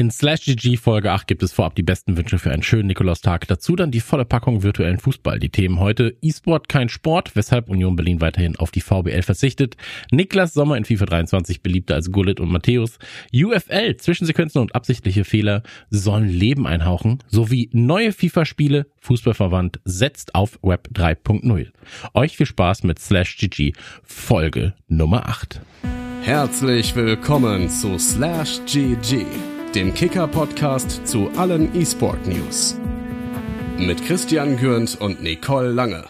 In Slash GG Folge 8 gibt es vorab die besten Wünsche für einen schönen Nikolaustag. Dazu dann die volle Packung virtuellen Fußball. Die Themen heute E-Sport kein Sport, weshalb Union Berlin weiterhin auf die VBL verzichtet. Niklas Sommer in FIFA 23 beliebter als Gullit und Matthäus. UFL, Zwischensequenzen und absichtliche Fehler sollen Leben einhauchen. Sowie neue FIFA-Spiele. Fußballverwandt setzt auf Web 3.0. Euch viel Spaß mit Slash GG Folge Nummer 8. Herzlich willkommen zu Slash GG dem Kicker-Podcast zu allen E-Sport-News. Mit Christian Gürnt und Nicole Lange.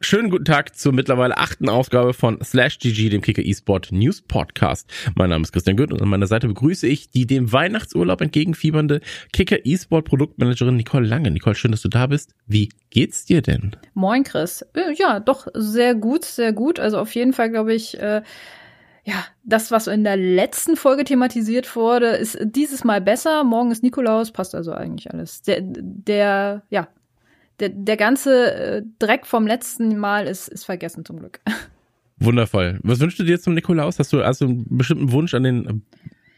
Schönen guten Tag zur mittlerweile achten Ausgabe von Slash GG, dem Kicker eSport News Podcast. Mein Name ist Christian Gürnt und an meiner Seite begrüße ich die dem Weihnachtsurlaub entgegenfiebernde Kicker eSport Produktmanagerin Nicole Lange. Nicole, schön, dass du da bist. Wie geht's dir denn? Moin, Chris. Äh, ja, doch sehr gut, sehr gut. Also auf jeden Fall, glaube ich, äh, ja, das, was in der letzten Folge thematisiert wurde, ist dieses Mal besser. Morgen ist Nikolaus, passt also eigentlich alles. Der, der ja, der, der ganze äh, Dreck vom letzten Mal ist, ist vergessen zum Glück. Wundervoll. Was wünschst du dir zum Nikolaus? Hast du also einen bestimmten Wunsch an den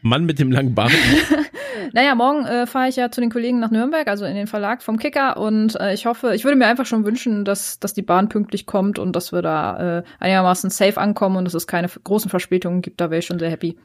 Mann mit dem langen Bart? naja, morgen äh, fahre ich ja zu den Kollegen nach Nürnberg, also in den Verlag vom Kicker. Und äh, ich hoffe, ich würde mir einfach schon wünschen, dass, dass die Bahn pünktlich kommt und dass wir da äh, einigermaßen safe ankommen und dass es keine großen Verspätungen gibt. Da wäre ich schon sehr happy.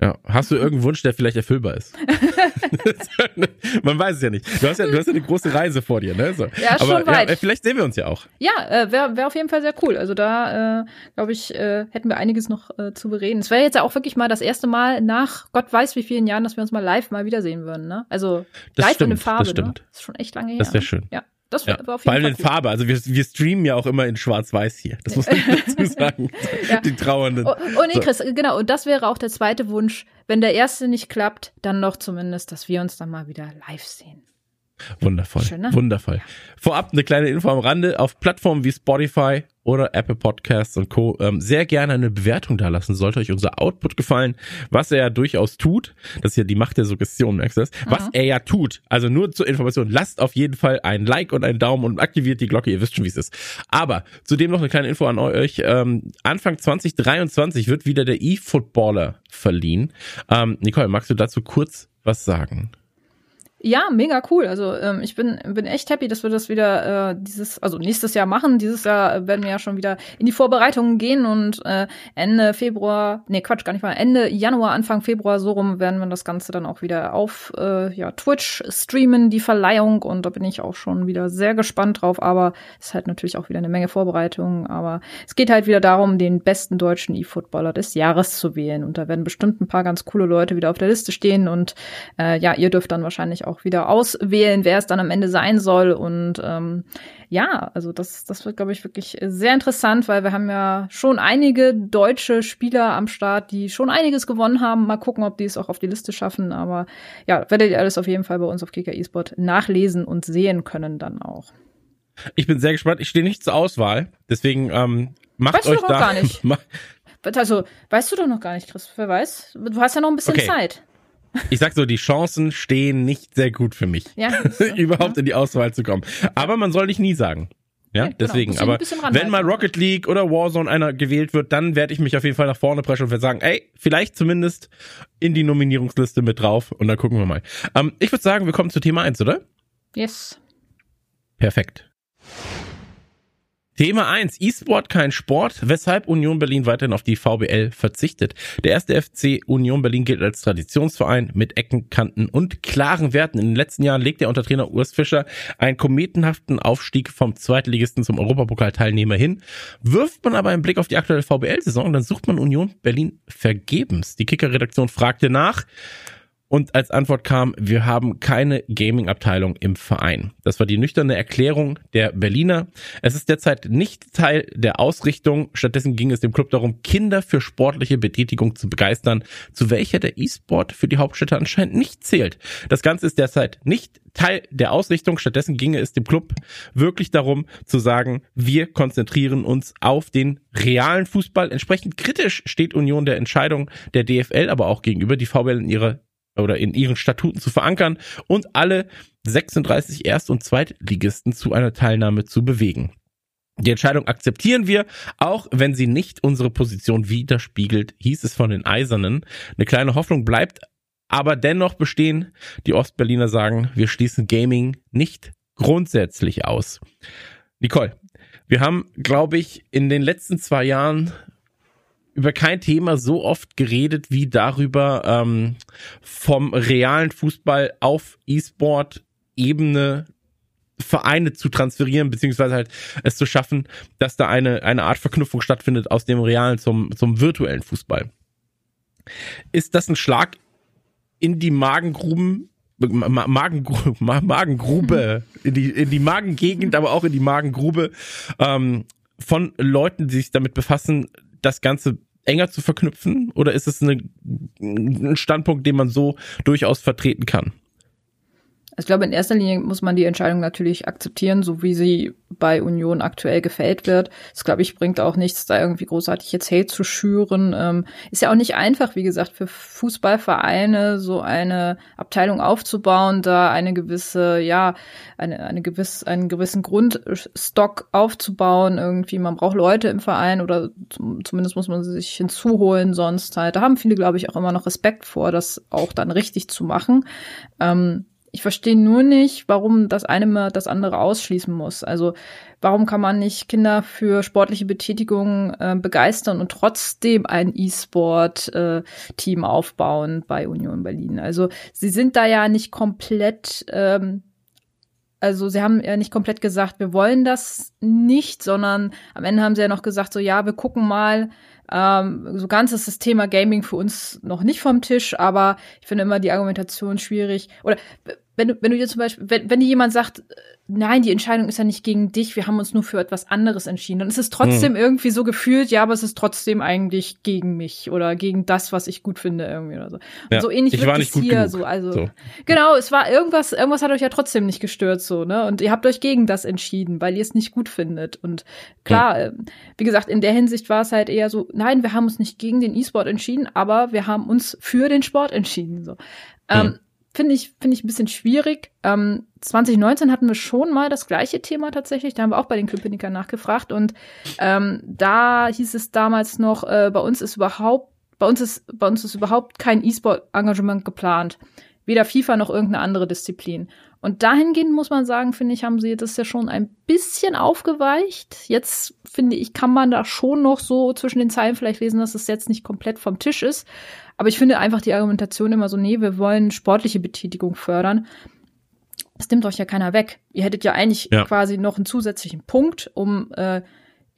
Ja. Hast du irgendeinen Wunsch, der vielleicht erfüllbar ist? Man weiß es ja nicht. Du hast ja, du hast ja eine große Reise vor dir, ne? So. Ja, Aber, schon weit. Ja, vielleicht sehen wir uns ja auch. Ja, äh, wäre wär auf jeden Fall sehr cool. Also da, äh, glaube ich, äh, hätten wir einiges noch äh, zu bereden. Es wäre jetzt ja auch wirklich mal das erste Mal nach Gott weiß wie vielen Jahren, dass wir uns mal live mal wiedersehen würden, ne? Also das live stimmt, in Farbe, das stimmt. Ne? Das ist schon echt lange her. Das wäre schön. Ja. Das ja, war auf jeden Vor allem Fall in Farbe. Also wir, wir streamen ja auch immer in Schwarz-Weiß hier. Das muss man dazu sagen. ja. Die Trauernden. Oh, oh nee, so. Chris, genau. Und das wäre auch der zweite Wunsch. Wenn der erste nicht klappt, dann noch zumindest, dass wir uns dann mal wieder live sehen. Wundervoll. Schön, ne? Wundervoll. Vorab eine kleine Info am Rande. Auf Plattformen wie Spotify oder Apple Podcasts und Co. Ähm, sehr gerne eine Bewertung da lassen. Sollte euch unser Output gefallen, was er ja durchaus tut. Das ist ja die Macht der Suggestion, merkst du das? Mhm. Was er ja tut. Also nur zur Information. Lasst auf jeden Fall ein Like und einen Daumen und aktiviert die Glocke. Ihr wisst schon, wie es ist. Aber zudem noch eine kleine Info an euch. Ähm, Anfang 2023 wird wieder der E-Footballer verliehen. Ähm, Nicole, magst du dazu kurz was sagen? Ja, mega cool. Also ähm, ich bin, bin echt happy, dass wir das wieder äh, dieses, also nächstes Jahr machen. Dieses Jahr werden wir ja schon wieder in die Vorbereitungen gehen und äh, Ende Februar, nee Quatsch, gar nicht mal, Ende Januar, Anfang Februar, so rum werden wir das Ganze dann auch wieder auf äh, ja, Twitch streamen, die Verleihung. Und da bin ich auch schon wieder sehr gespannt drauf. Aber es ist halt natürlich auch wieder eine Menge Vorbereitungen. Aber es geht halt wieder darum, den besten deutschen E-Footballer des Jahres zu wählen. Und da werden bestimmt ein paar ganz coole Leute wieder auf der Liste stehen. Und äh, ja, ihr dürft dann wahrscheinlich auch wieder auswählen, wer es dann am Ende sein soll. Und ähm, ja, also das, das wird, glaube ich, wirklich sehr interessant, weil wir haben ja schon einige deutsche Spieler am Start, die schon einiges gewonnen haben. Mal gucken, ob die es auch auf die Liste schaffen. Aber ja, werdet ihr alles auf jeden Fall bei uns auf Kicker eSport nachlesen und sehen können dann auch. Ich bin sehr gespannt. Ich stehe nicht zur Auswahl, deswegen ähm, macht weißt euch du da. Gar nicht. Also, weißt du doch noch gar nicht, Chris. Wer weiß? Du hast ja noch ein bisschen okay. Zeit. Ich sag so, die Chancen stehen nicht sehr gut für mich, ja, überhaupt ja. in die Auswahl zu kommen. Aber man soll dich nie sagen. Ja, ja genau. deswegen. Genau. Aber wenn mal Rocket League oder Warzone einer gewählt wird, dann werde ich mich auf jeden Fall nach vorne preschen und werde sagen, ey, vielleicht zumindest in die Nominierungsliste mit drauf und dann gucken wir mal. Ähm, ich würde sagen, wir kommen zu Thema eins, oder? Yes. Perfekt. Thema 1. E-Sport kein Sport, weshalb Union Berlin weiterhin auf die VBL verzichtet. Der erste FC Union Berlin gilt als Traditionsverein mit Ecken, Kanten und klaren Werten. In den letzten Jahren legt er unter Trainer Urs Fischer einen kometenhaften Aufstieg vom Zweitligisten zum Europapokalteilnehmer hin. Wirft man aber einen Blick auf die aktuelle VBL-Saison, dann sucht man Union Berlin vergebens. Die Kicker-Redaktion fragte nach. Und als Antwort kam, wir haben keine Gaming-Abteilung im Verein. Das war die nüchterne Erklärung der Berliner. Es ist derzeit nicht Teil der Ausrichtung. Stattdessen ging es dem Club darum, Kinder für sportliche Betätigung zu begeistern, zu welcher der E-Sport für die Hauptstädte anscheinend nicht zählt. Das Ganze ist derzeit nicht Teil der Ausrichtung. Stattdessen ginge es dem Club wirklich darum zu sagen, wir konzentrieren uns auf den realen Fußball. Entsprechend kritisch steht Union der Entscheidung der DFL, aber auch gegenüber die VBL in ihrer oder in ihren Statuten zu verankern und alle 36 Erst- und Zweitligisten zu einer Teilnahme zu bewegen. Die Entscheidung akzeptieren wir, auch wenn sie nicht unsere Position widerspiegelt, hieß es von den Eisernen. Eine kleine Hoffnung bleibt aber dennoch bestehen. Die Ostberliner sagen, wir schließen Gaming nicht grundsätzlich aus. Nicole, wir haben, glaube ich, in den letzten zwei Jahren über kein Thema so oft geredet wie darüber, ähm, vom realen Fußball auf E-Sport-Ebene Vereine zu transferieren, beziehungsweise halt es zu schaffen, dass da eine, eine Art Verknüpfung stattfindet aus dem realen zum, zum virtuellen Fußball. Ist das ein Schlag in die Magengruben, Magengrube, Magengrube, in die, in die Magengegend, aber auch in die Magengrube ähm, von Leuten, die sich damit befassen, das Ganze enger zu verknüpfen? Oder ist es eine, ein Standpunkt, den man so durchaus vertreten kann? Ich glaube, in erster Linie muss man die Entscheidung natürlich akzeptieren, so wie sie bei Union aktuell gefällt wird. Das, glaube ich, bringt auch nichts, da irgendwie großartig jetzt Hate zu schüren. Ähm, ist ja auch nicht einfach, wie gesagt, für Fußballvereine so eine Abteilung aufzubauen, da eine gewisse, ja, eine, eine gewiss, einen gewissen Grundstock aufzubauen. Irgendwie, man braucht Leute im Verein oder zumindest muss man sie sich hinzuholen, sonst halt. Da haben viele, glaube ich, auch immer noch Respekt vor, das auch dann richtig zu machen. Ähm, ich verstehe nur nicht, warum das eine mal das andere ausschließen muss. Also warum kann man nicht Kinder für sportliche Betätigung äh, begeistern und trotzdem ein E-Sport-Team äh, aufbauen bei Union Berlin? Also sie sind da ja nicht komplett ähm, also sie haben ja nicht komplett gesagt, wir wollen das nicht, sondern am Ende haben sie ja noch gesagt, so ja, wir gucken mal, ähm, so ganz ist das Thema Gaming für uns noch nicht vom Tisch, aber ich finde immer die Argumentation schwierig. Oder wenn du, wenn du dir zum Beispiel, wenn, wenn dir jemand sagt, nein, die Entscheidung ist ja nicht gegen dich, wir haben uns nur für etwas anderes entschieden, dann ist es trotzdem hm. irgendwie so gefühlt, ja, aber es ist trotzdem eigentlich gegen mich oder gegen das, was ich gut finde irgendwie oder so. Ja, und so ähnlich ich wird es hier genug. so, also so. genau, es war irgendwas, irgendwas hat euch ja trotzdem nicht gestört so, ne? Und ihr habt euch gegen das entschieden, weil ihr es nicht gut findet. Und klar, hm. wie gesagt, in der Hinsicht war es halt eher so, nein, wir haben uns nicht gegen den E-Sport entschieden, aber wir haben uns für den Sport entschieden so. Hm. Ähm, finde ich, finde ich ein bisschen schwierig. Ähm, 2019 hatten wir schon mal das gleiche Thema tatsächlich. Da haben wir auch bei den Köpenickern nachgefragt. Und ähm, da hieß es damals noch, äh, bei uns ist überhaupt, bei uns ist, bei uns ist überhaupt kein E-Sport-Engagement geplant. Weder FIFA noch irgendeine andere Disziplin. Und dahingehend muss man sagen, finde ich, haben sie das ja schon ein bisschen aufgeweicht. Jetzt finde ich, kann man da schon noch so zwischen den Zeilen vielleicht lesen, dass es jetzt nicht komplett vom Tisch ist. Aber ich finde einfach die Argumentation immer so, nee, wir wollen sportliche Betätigung fördern. Das nimmt euch ja keiner weg. Ihr hättet ja eigentlich ja. quasi noch einen zusätzlichen Punkt, um, äh,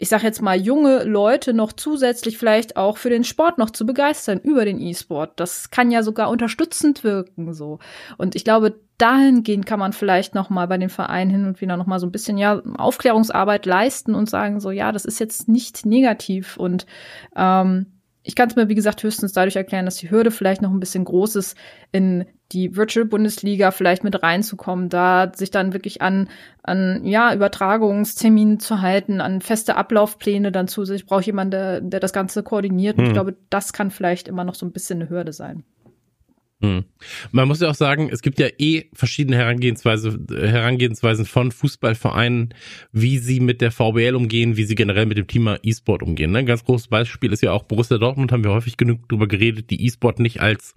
ich sag jetzt mal, junge Leute noch zusätzlich vielleicht auch für den Sport noch zu begeistern über den E-Sport. Das kann ja sogar unterstützend wirken, so. Und ich glaube, dahingehend kann man vielleicht noch mal bei den Vereinen hin und wieder noch mal so ein bisschen ja Aufklärungsarbeit leisten und sagen so, ja, das ist jetzt nicht negativ und ähm, ich kann es mir, wie gesagt, höchstens dadurch erklären, dass die Hürde vielleicht noch ein bisschen groß ist, in die Virtual Bundesliga vielleicht mit reinzukommen, da sich dann wirklich an, an ja, Übertragungsterminen zu halten, an feste Ablaufpläne dann zu sich. Braucht jemand, der, der das Ganze koordiniert. Und ich hm. glaube, das kann vielleicht immer noch so ein bisschen eine Hürde sein. Hm. Man muss ja auch sagen, es gibt ja eh verschiedene Herangehensweise, Herangehensweisen von Fußballvereinen, wie sie mit der VBL umgehen, wie sie generell mit dem Thema E-Sport umgehen. Ein ganz großes Beispiel ist ja auch Borussia Dortmund, haben wir häufig genug drüber geredet, die E-Sport nicht als,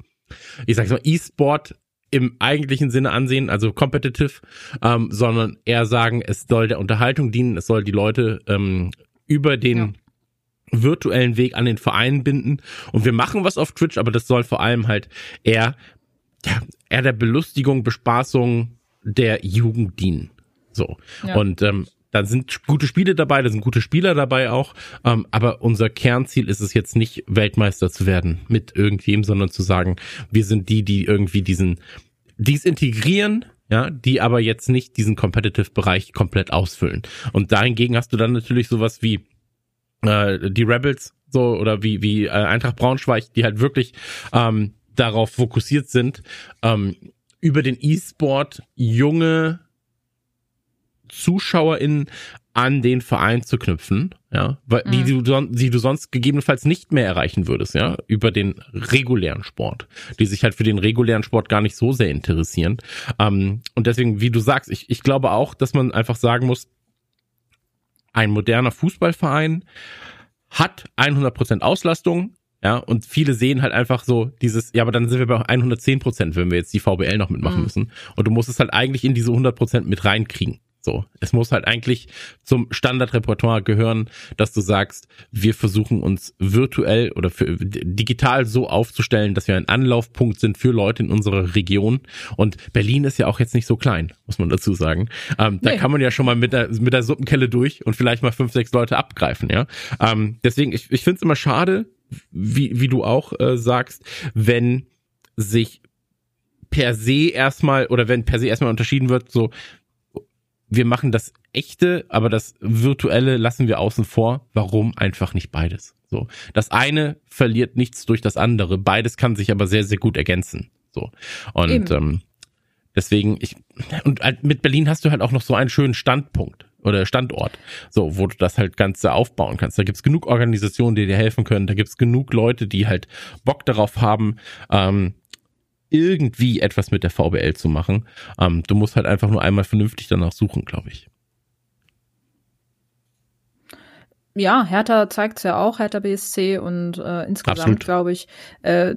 ich sag's mal, E-Sport im eigentlichen Sinne ansehen, also competitive, ähm, sondern eher sagen, es soll der Unterhaltung dienen, es soll die Leute ähm, über den ja virtuellen Weg an den Verein binden. Und wir machen was auf Twitch, aber das soll vor allem halt eher, ja, eher der Belustigung, Bespaßung der Jugend dienen. So. Ja. Und ähm, da sind gute Spiele dabei, da sind gute Spieler dabei auch. Ähm, aber unser Kernziel ist es jetzt nicht, Weltmeister zu werden mit irgendwem, sondern zu sagen, wir sind die, die irgendwie diesen, dies integrieren, ja, die aber jetzt nicht diesen Competitive-Bereich komplett ausfüllen. Und dahingegen hast du dann natürlich sowas wie äh, die Rebels so oder wie wie äh, Eintracht Braunschweig, die halt wirklich ähm, darauf fokussiert sind, ähm, über den E-Sport junge ZuschauerInnen an den Verein zu knüpfen, ja, weil, mhm. die, du, die du sonst gegebenenfalls nicht mehr erreichen würdest, ja, über den regulären Sport, die sich halt für den regulären Sport gar nicht so sehr interessieren. Ähm, und deswegen, wie du sagst, ich, ich glaube auch, dass man einfach sagen muss, ein moderner Fußballverein hat 100% Auslastung, Ja, und viele sehen halt einfach so dieses, ja, aber dann sind wir bei 110 Prozent, wenn wir jetzt die VBL noch mitmachen mhm. müssen. Und du musst es halt eigentlich in diese 100 Prozent mit reinkriegen. So, es muss halt eigentlich zum Standardrepertoire gehören, dass du sagst, wir versuchen uns virtuell oder für, digital so aufzustellen, dass wir ein Anlaufpunkt sind für Leute in unserer Region. Und Berlin ist ja auch jetzt nicht so klein, muss man dazu sagen. Ähm, nee. Da kann man ja schon mal mit der, mit der Suppenkelle durch und vielleicht mal fünf, sechs Leute abgreifen, ja. Ähm, deswegen, ich, ich finde es immer schade, wie, wie du auch äh, sagst, wenn sich per se erstmal oder wenn per se erstmal unterschieden wird, so wir machen das echte, aber das virtuelle lassen wir außen vor. Warum einfach nicht beides? So, das eine verliert nichts durch das andere. Beides kann sich aber sehr sehr gut ergänzen. So und ähm, deswegen ich und halt mit Berlin hast du halt auch noch so einen schönen Standpunkt oder Standort, so wo du das halt ganze aufbauen kannst. Da gibt's genug Organisationen, die dir helfen können. Da gibt's genug Leute, die halt Bock darauf haben. Ähm, irgendwie etwas mit der VBL zu machen. Ähm, du musst halt einfach nur einmal vernünftig danach suchen, glaube ich. Ja, Hertha zeigt es ja auch, Hertha BSC und äh, insgesamt glaube ich, äh,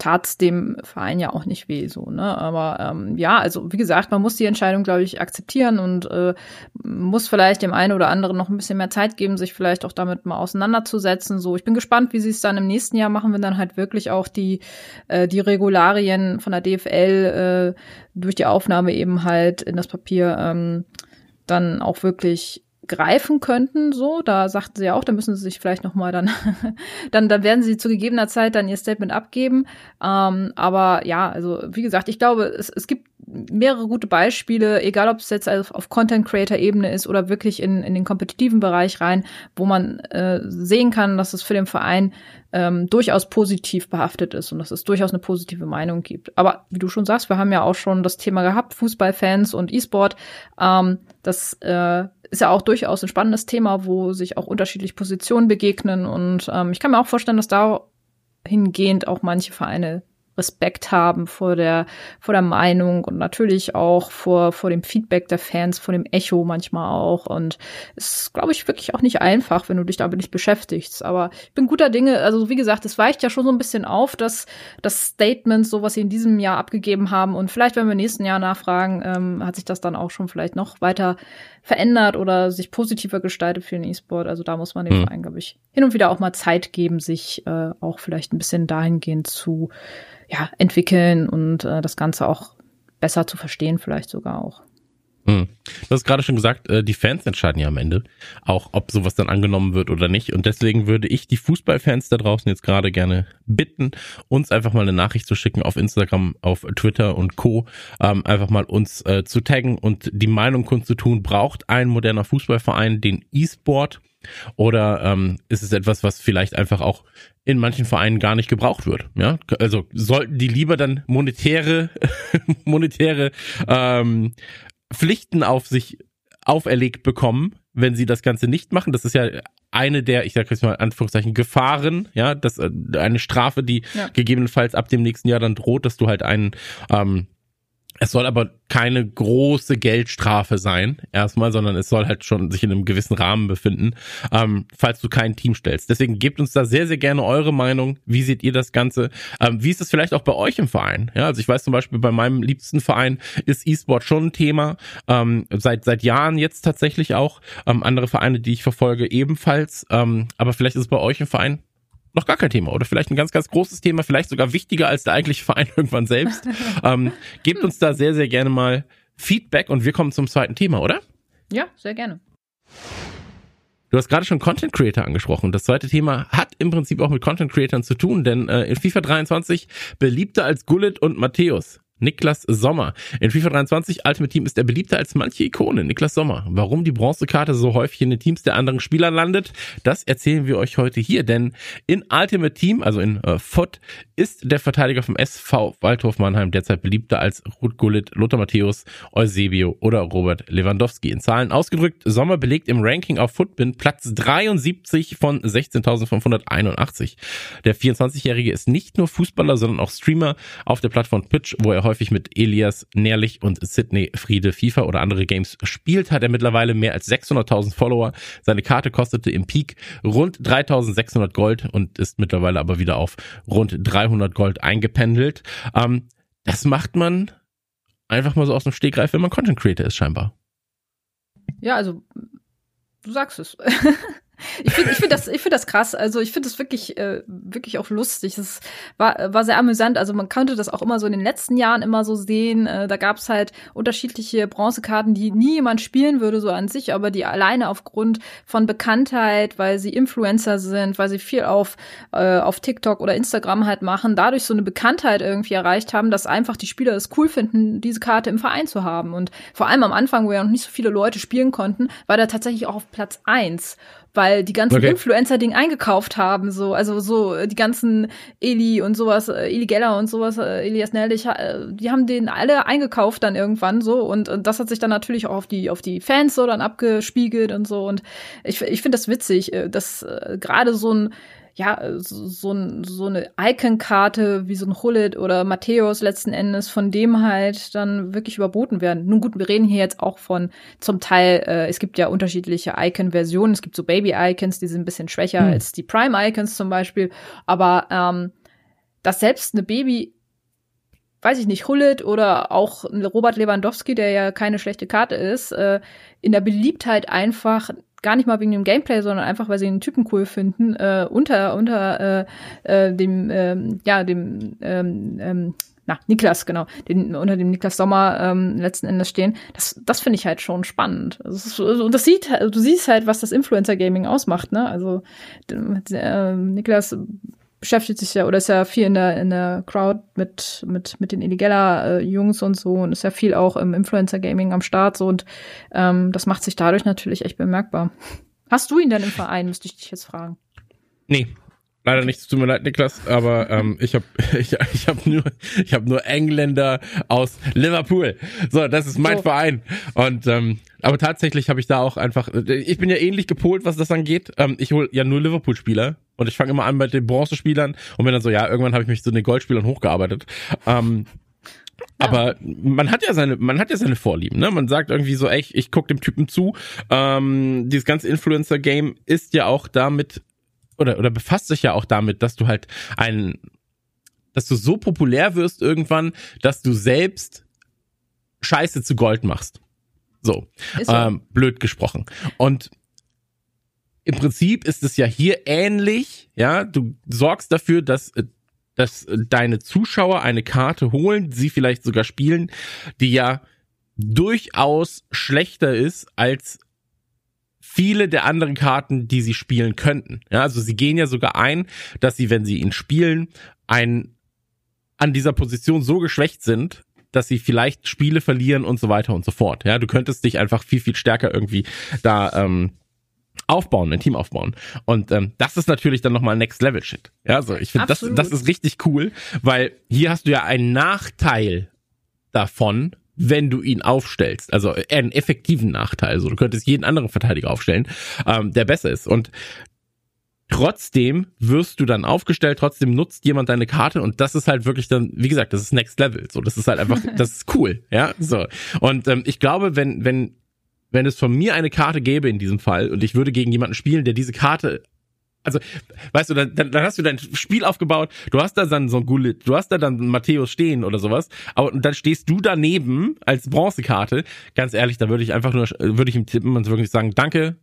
tat's dem Verein ja auch nicht weh, so, ne? Aber ähm, ja, also wie gesagt, man muss die Entscheidung, glaube ich, akzeptieren und äh, muss vielleicht dem einen oder anderen noch ein bisschen mehr Zeit geben, sich vielleicht auch damit mal auseinanderzusetzen. So, ich bin gespannt, wie sie es dann im nächsten Jahr machen, wenn dann halt wirklich auch die, äh, die Regularien von der DFL äh, durch die Aufnahme eben halt in das Papier ähm, dann auch wirklich greifen könnten, so, da sagten sie ja auch, da müssen sie sich vielleicht noch mal dann, dann, dann werden sie zu gegebener Zeit dann ihr Statement abgeben. Ähm, aber ja, also wie gesagt, ich glaube, es, es gibt mehrere gute Beispiele, egal ob es jetzt auf, auf Content Creator Ebene ist oder wirklich in, in den kompetitiven Bereich rein, wo man äh, sehen kann, dass es für den Verein ähm, durchaus positiv behaftet ist und dass es durchaus eine positive Meinung gibt. Aber wie du schon sagst, wir haben ja auch schon das Thema gehabt, Fußballfans und E-Sport. Ähm, das äh, ist ja auch durchaus ein spannendes Thema, wo sich auch unterschiedliche Positionen begegnen. Und ähm, ich kann mir auch vorstellen, dass da hingehend auch manche Vereine Respekt haben vor der, vor der Meinung und natürlich auch vor, vor dem Feedback der Fans, vor dem Echo manchmal auch. Und es ist, glaube ich, wirklich auch nicht einfach, wenn du dich damit nicht beschäftigst. Aber ich bin guter Dinge, also wie gesagt, es weicht ja schon so ein bisschen auf, dass das Statement, so was sie in diesem Jahr abgegeben haben und vielleicht, wenn wir nächsten Jahr nachfragen, ähm, hat sich das dann auch schon vielleicht noch weiter verändert oder sich positiver gestaltet für den E-Sport. Also da muss man dem mhm. Verein, glaube ich, hin und wieder auch mal Zeit geben, sich äh, auch vielleicht ein bisschen dahingehend zu ja, entwickeln und äh, das Ganze auch besser zu verstehen, vielleicht sogar auch. Hm. Du hast gerade schon gesagt, äh, die Fans entscheiden ja am Ende auch, ob sowas dann angenommen wird oder nicht. Und deswegen würde ich die Fußballfans da draußen jetzt gerade gerne bitten, uns einfach mal eine Nachricht zu schicken auf Instagram, auf Twitter und Co. Ähm, einfach mal uns äh, zu taggen und die Meinung kundzutun, braucht ein moderner Fußballverein den E-Sport oder ähm, ist es etwas, was vielleicht einfach auch in manchen Vereinen gar nicht gebraucht wird? Ja, also sollten die lieber dann monetäre, monetäre ähm, Pflichten auf sich auferlegt bekommen, wenn sie das Ganze nicht machen. Das ist ja eine der, ich sage jetzt mal in Anführungszeichen, Gefahren, ja, das äh, eine Strafe, die ja. gegebenenfalls ab dem nächsten Jahr dann droht, dass du halt einen ähm, es soll aber keine große Geldstrafe sein, erstmal, sondern es soll halt schon sich in einem gewissen Rahmen befinden, ähm, falls du kein Team stellst. Deswegen gebt uns da sehr, sehr gerne eure Meinung. Wie seht ihr das Ganze? Ähm, wie ist es vielleicht auch bei euch im Verein? Ja, also ich weiß zum Beispiel, bei meinem liebsten Verein ist E-Sport schon ein Thema. Ähm, seit, seit Jahren jetzt tatsächlich auch. Ähm, andere Vereine, die ich verfolge, ebenfalls. Ähm, aber vielleicht ist es bei euch im Verein noch gar kein Thema oder vielleicht ein ganz, ganz großes Thema, vielleicht sogar wichtiger als der eigentliche Verein irgendwann selbst. ähm, gebt uns da sehr, sehr gerne mal Feedback und wir kommen zum zweiten Thema, oder? Ja, sehr gerne. Du hast gerade schon Content Creator angesprochen. Das zweite Thema hat im Prinzip auch mit Content Creatern zu tun, denn äh, in FIFA 23 beliebter als Gullit und Matthäus. Niklas Sommer. In FIFA 23 Ultimate Team ist er beliebter als manche Ikone. Niklas Sommer. Warum die Bronzekarte so häufig in den Teams der anderen Spieler landet, das erzählen wir euch heute hier. Denn in Ultimate Team, also in äh, FOT, ist der Verteidiger vom SV Waldhof Mannheim derzeit beliebter als Ruth Gullit, Lothar Matthäus, Eusebio oder Robert Lewandowski. In Zahlen ausgedrückt, Sommer belegt im Ranking auf Footbin Platz 73 von 16.581. Der 24-Jährige ist nicht nur Fußballer, sondern auch Streamer auf der Plattform Twitch, wo er häufig mit Elias Nährlich und Sidney Friede FIFA oder andere Games spielt, hat er mittlerweile mehr als 600.000 Follower. Seine Karte kostete im Peak rund 3.600 Gold und ist mittlerweile aber wieder auf rund 300 Gold eingependelt. Ähm, das macht man einfach mal so aus dem Stegreif, wenn man Content Creator ist, scheinbar. Ja, also du sagst es. Ich finde ich find das, ich find das krass. Also ich finde das wirklich, äh, wirklich auch lustig. Es war, war sehr amüsant. Also man konnte das auch immer so in den letzten Jahren immer so sehen. Äh, da gab es halt unterschiedliche Bronzekarten, die nie jemand spielen würde, so an sich, aber die alleine aufgrund von Bekanntheit, weil sie Influencer sind, weil sie viel auf, äh, auf TikTok oder Instagram halt machen, dadurch so eine Bekanntheit irgendwie erreicht haben, dass einfach die Spieler es cool finden, diese Karte im Verein zu haben. Und vor allem am Anfang, wo ja noch nicht so viele Leute spielen konnten, war der tatsächlich auch auf Platz eins weil die ganzen okay. Influencer Ding eingekauft haben, so also so äh, die ganzen Eli und sowas, äh, Eli Geller und sowas, äh, Elias Nellich, die haben den alle eingekauft dann irgendwann so und, und das hat sich dann natürlich auch auf die auf die Fans so dann abgespiegelt und so und ich ich finde das witzig, dass gerade so ein ja, so, so eine Icon-Karte wie so ein Hullet oder Matthäus letzten Endes, von dem halt dann wirklich überboten werden. Nun gut, wir reden hier jetzt auch von zum Teil, äh, es gibt ja unterschiedliche Icon-Versionen. Es gibt so Baby-Icons, die sind ein bisschen schwächer mhm. als die Prime-Icons zum Beispiel. Aber ähm, dass selbst eine Baby weiß ich nicht, Hullet oder auch Robert Lewandowski, der ja keine schlechte Karte ist, äh, in der Beliebtheit einfach gar nicht mal wegen dem Gameplay, sondern einfach, weil sie den Typen cool finden, äh, unter, unter äh, äh, dem, ähm, ja, dem, ähm, ähm, na, Niklas, genau, den, unter dem Niklas Sommer ähm, letzten Endes stehen. Das, das finde ich halt schon spannend. Also, und das sieht, also, du siehst halt, was das Influencer-Gaming ausmacht, ne? Also äh, Niklas beschäftigt sich ja oder ist ja viel in der in der Crowd mit mit mit den illegaler äh, Jungs und so und ist ja viel auch im Influencer Gaming am Start so und ähm, das macht sich dadurch natürlich echt bemerkbar. Hast du ihn denn im Verein, müsste ich dich jetzt fragen? Nee, Leider nicht, tut mir leid, Niklas, aber ähm, ich habe ich, ich hab nur ich habe nur Engländer aus Liverpool. So, das ist mein so. Verein. Und ähm, aber tatsächlich habe ich da auch einfach ich bin ja ähnlich gepolt, was das angeht. Ähm, ich hole ja nur Liverpool Spieler und ich fange immer an bei den Bronzespielern und bin dann so ja, irgendwann habe ich mich zu den Goldspielern hochgearbeitet. Ähm, aber man hat ja seine, man hat ja seine Vorlieben, ne? Man sagt irgendwie so, ey, ich, ich guck dem Typen zu. Ähm, dieses ganze Influencer-Game ist ja auch damit oder, oder befasst sich ja auch damit, dass du halt ein, dass du so populär wirst irgendwann, dass du selbst Scheiße zu Gold machst. So, so. Ähm, blöd gesprochen. Und im Prinzip ist es ja hier ähnlich, ja, du sorgst dafür, dass, dass deine Zuschauer eine Karte holen, sie vielleicht sogar spielen, die ja durchaus schlechter ist als viele der anderen Karten, die sie spielen könnten. Ja, also sie gehen ja sogar ein, dass sie, wenn sie ihn spielen, ein an dieser Position so geschwächt sind, dass sie vielleicht Spiele verlieren und so weiter und so fort. Ja, du könntest dich einfach viel, viel stärker irgendwie da ähm, aufbauen, ein Team aufbauen. Und ähm, das ist natürlich dann nochmal Next Level Shit. Ja, also ich finde, das, das ist richtig cool, weil hier hast du ja einen Nachteil davon, wenn du ihn aufstellst. Also einen effektiven Nachteil. Also du könntest jeden anderen Verteidiger aufstellen, ähm, der besser ist. Und trotzdem wirst du dann aufgestellt, trotzdem nutzt jemand deine Karte und das ist halt wirklich dann, wie gesagt, das ist Next Level. So, das ist halt einfach, das ist cool, ja. So. Und ähm, ich glaube, wenn, wenn, wenn es von mir eine Karte gäbe in diesem Fall und ich würde gegen jemanden spielen, der diese Karte also, weißt du, dann, dann hast du dein Spiel aufgebaut, du hast da dann so ein Gullit, du hast da dann Matthäus stehen oder sowas, aber dann stehst du daneben als Bronzekarte. Ganz ehrlich, da würde ich einfach nur, würde ich ihm tippen und wirklich sagen, danke,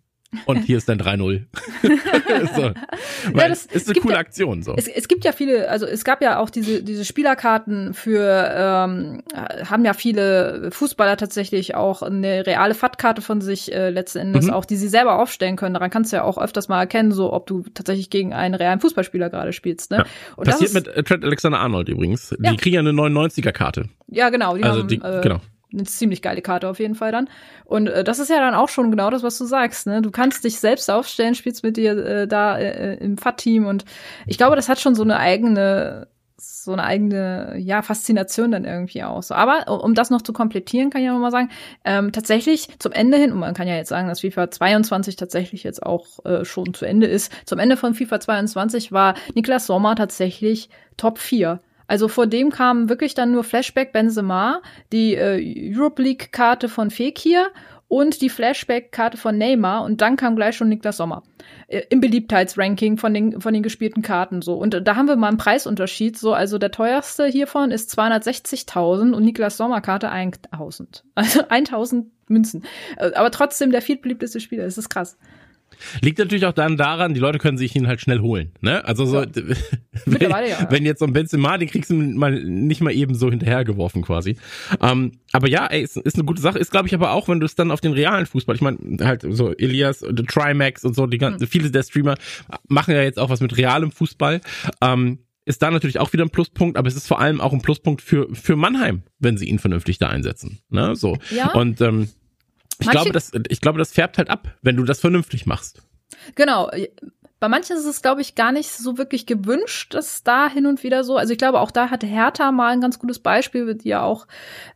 und hier ist dein 3-0. so. ja, das ist eine coole ja, Aktion. So. Es, es, gibt ja viele, also es gab ja auch diese, diese Spielerkarten für, ähm, haben ja viele Fußballer tatsächlich auch eine reale FAT-Karte von sich äh, letzten Endes mhm. auch, die sie selber aufstellen können. Daran kannst du ja auch öfters mal erkennen, so ob du tatsächlich gegen einen realen Fußballspieler gerade spielst. Ne? Ja. Und Passiert ist, mit Trent Alexander-Arnold übrigens. Die kriegen ja eine 99er-Karte. Ja, genau. Die also haben, die, äh, genau eine ziemlich geile Karte auf jeden Fall dann. Und äh, das ist ja dann auch schon genau das, was du sagst. Ne? Du kannst dich selbst aufstellen, spielst mit dir äh, da äh, im FAT-Team und ich glaube, das hat schon so eine eigene so eine eigene ja Faszination dann irgendwie aus. Aber um das noch zu komplettieren, kann ich noch mal sagen, ähm, tatsächlich zum Ende hin und man kann ja jetzt sagen, dass FIFA 22 tatsächlich jetzt auch äh, schon zu Ende ist. Zum Ende von FIFA 22 war Niklas Sommer tatsächlich Top 4 Also vor dem kam wirklich dann nur Flashback Benzema, die äh, Europe League Karte von Fekir und die Flashback-Karte von Neymar und dann kam gleich schon Niklas Sommer äh, im Beliebtheitsranking von den von den gespielten Karten so. Und da haben wir mal einen Preisunterschied so. Also der teuerste hiervon ist 260.000 und Niklas Sommer Karte 1.000 also 1.000 Münzen. Äh, aber trotzdem der viertbeliebteste Spieler das ist krass Liegt natürlich auch dann daran, die Leute können sich ihn halt schnell holen. Ne? Also so, ja. wenn, ja. wenn, jetzt so ein Benzema, den kriegst du mal nicht mal eben so hinterhergeworfen quasi. Ähm, aber ja, ey, ist, ist eine gute Sache. Ist glaube ich aber auch, wenn du es dann auf den realen Fußball, ich meine halt so Elias, The Trimax und so, die ganzen, mhm. viele der Streamer machen ja jetzt auch was mit realem Fußball. Ähm, ist da natürlich auch wieder ein Pluspunkt, aber es ist vor allem auch ein Pluspunkt für für Mannheim, wenn sie ihn vernünftig da einsetzen. Ne? So ja. und ähm, ich glaube, das, ich glaube, das färbt halt ab, wenn du das vernünftig machst. Genau. Bei manchen ist es, glaube ich, gar nicht so wirklich gewünscht, dass da hin und wieder so. Also ich glaube, auch da hatte Hertha mal ein ganz gutes Beispiel, die ja auch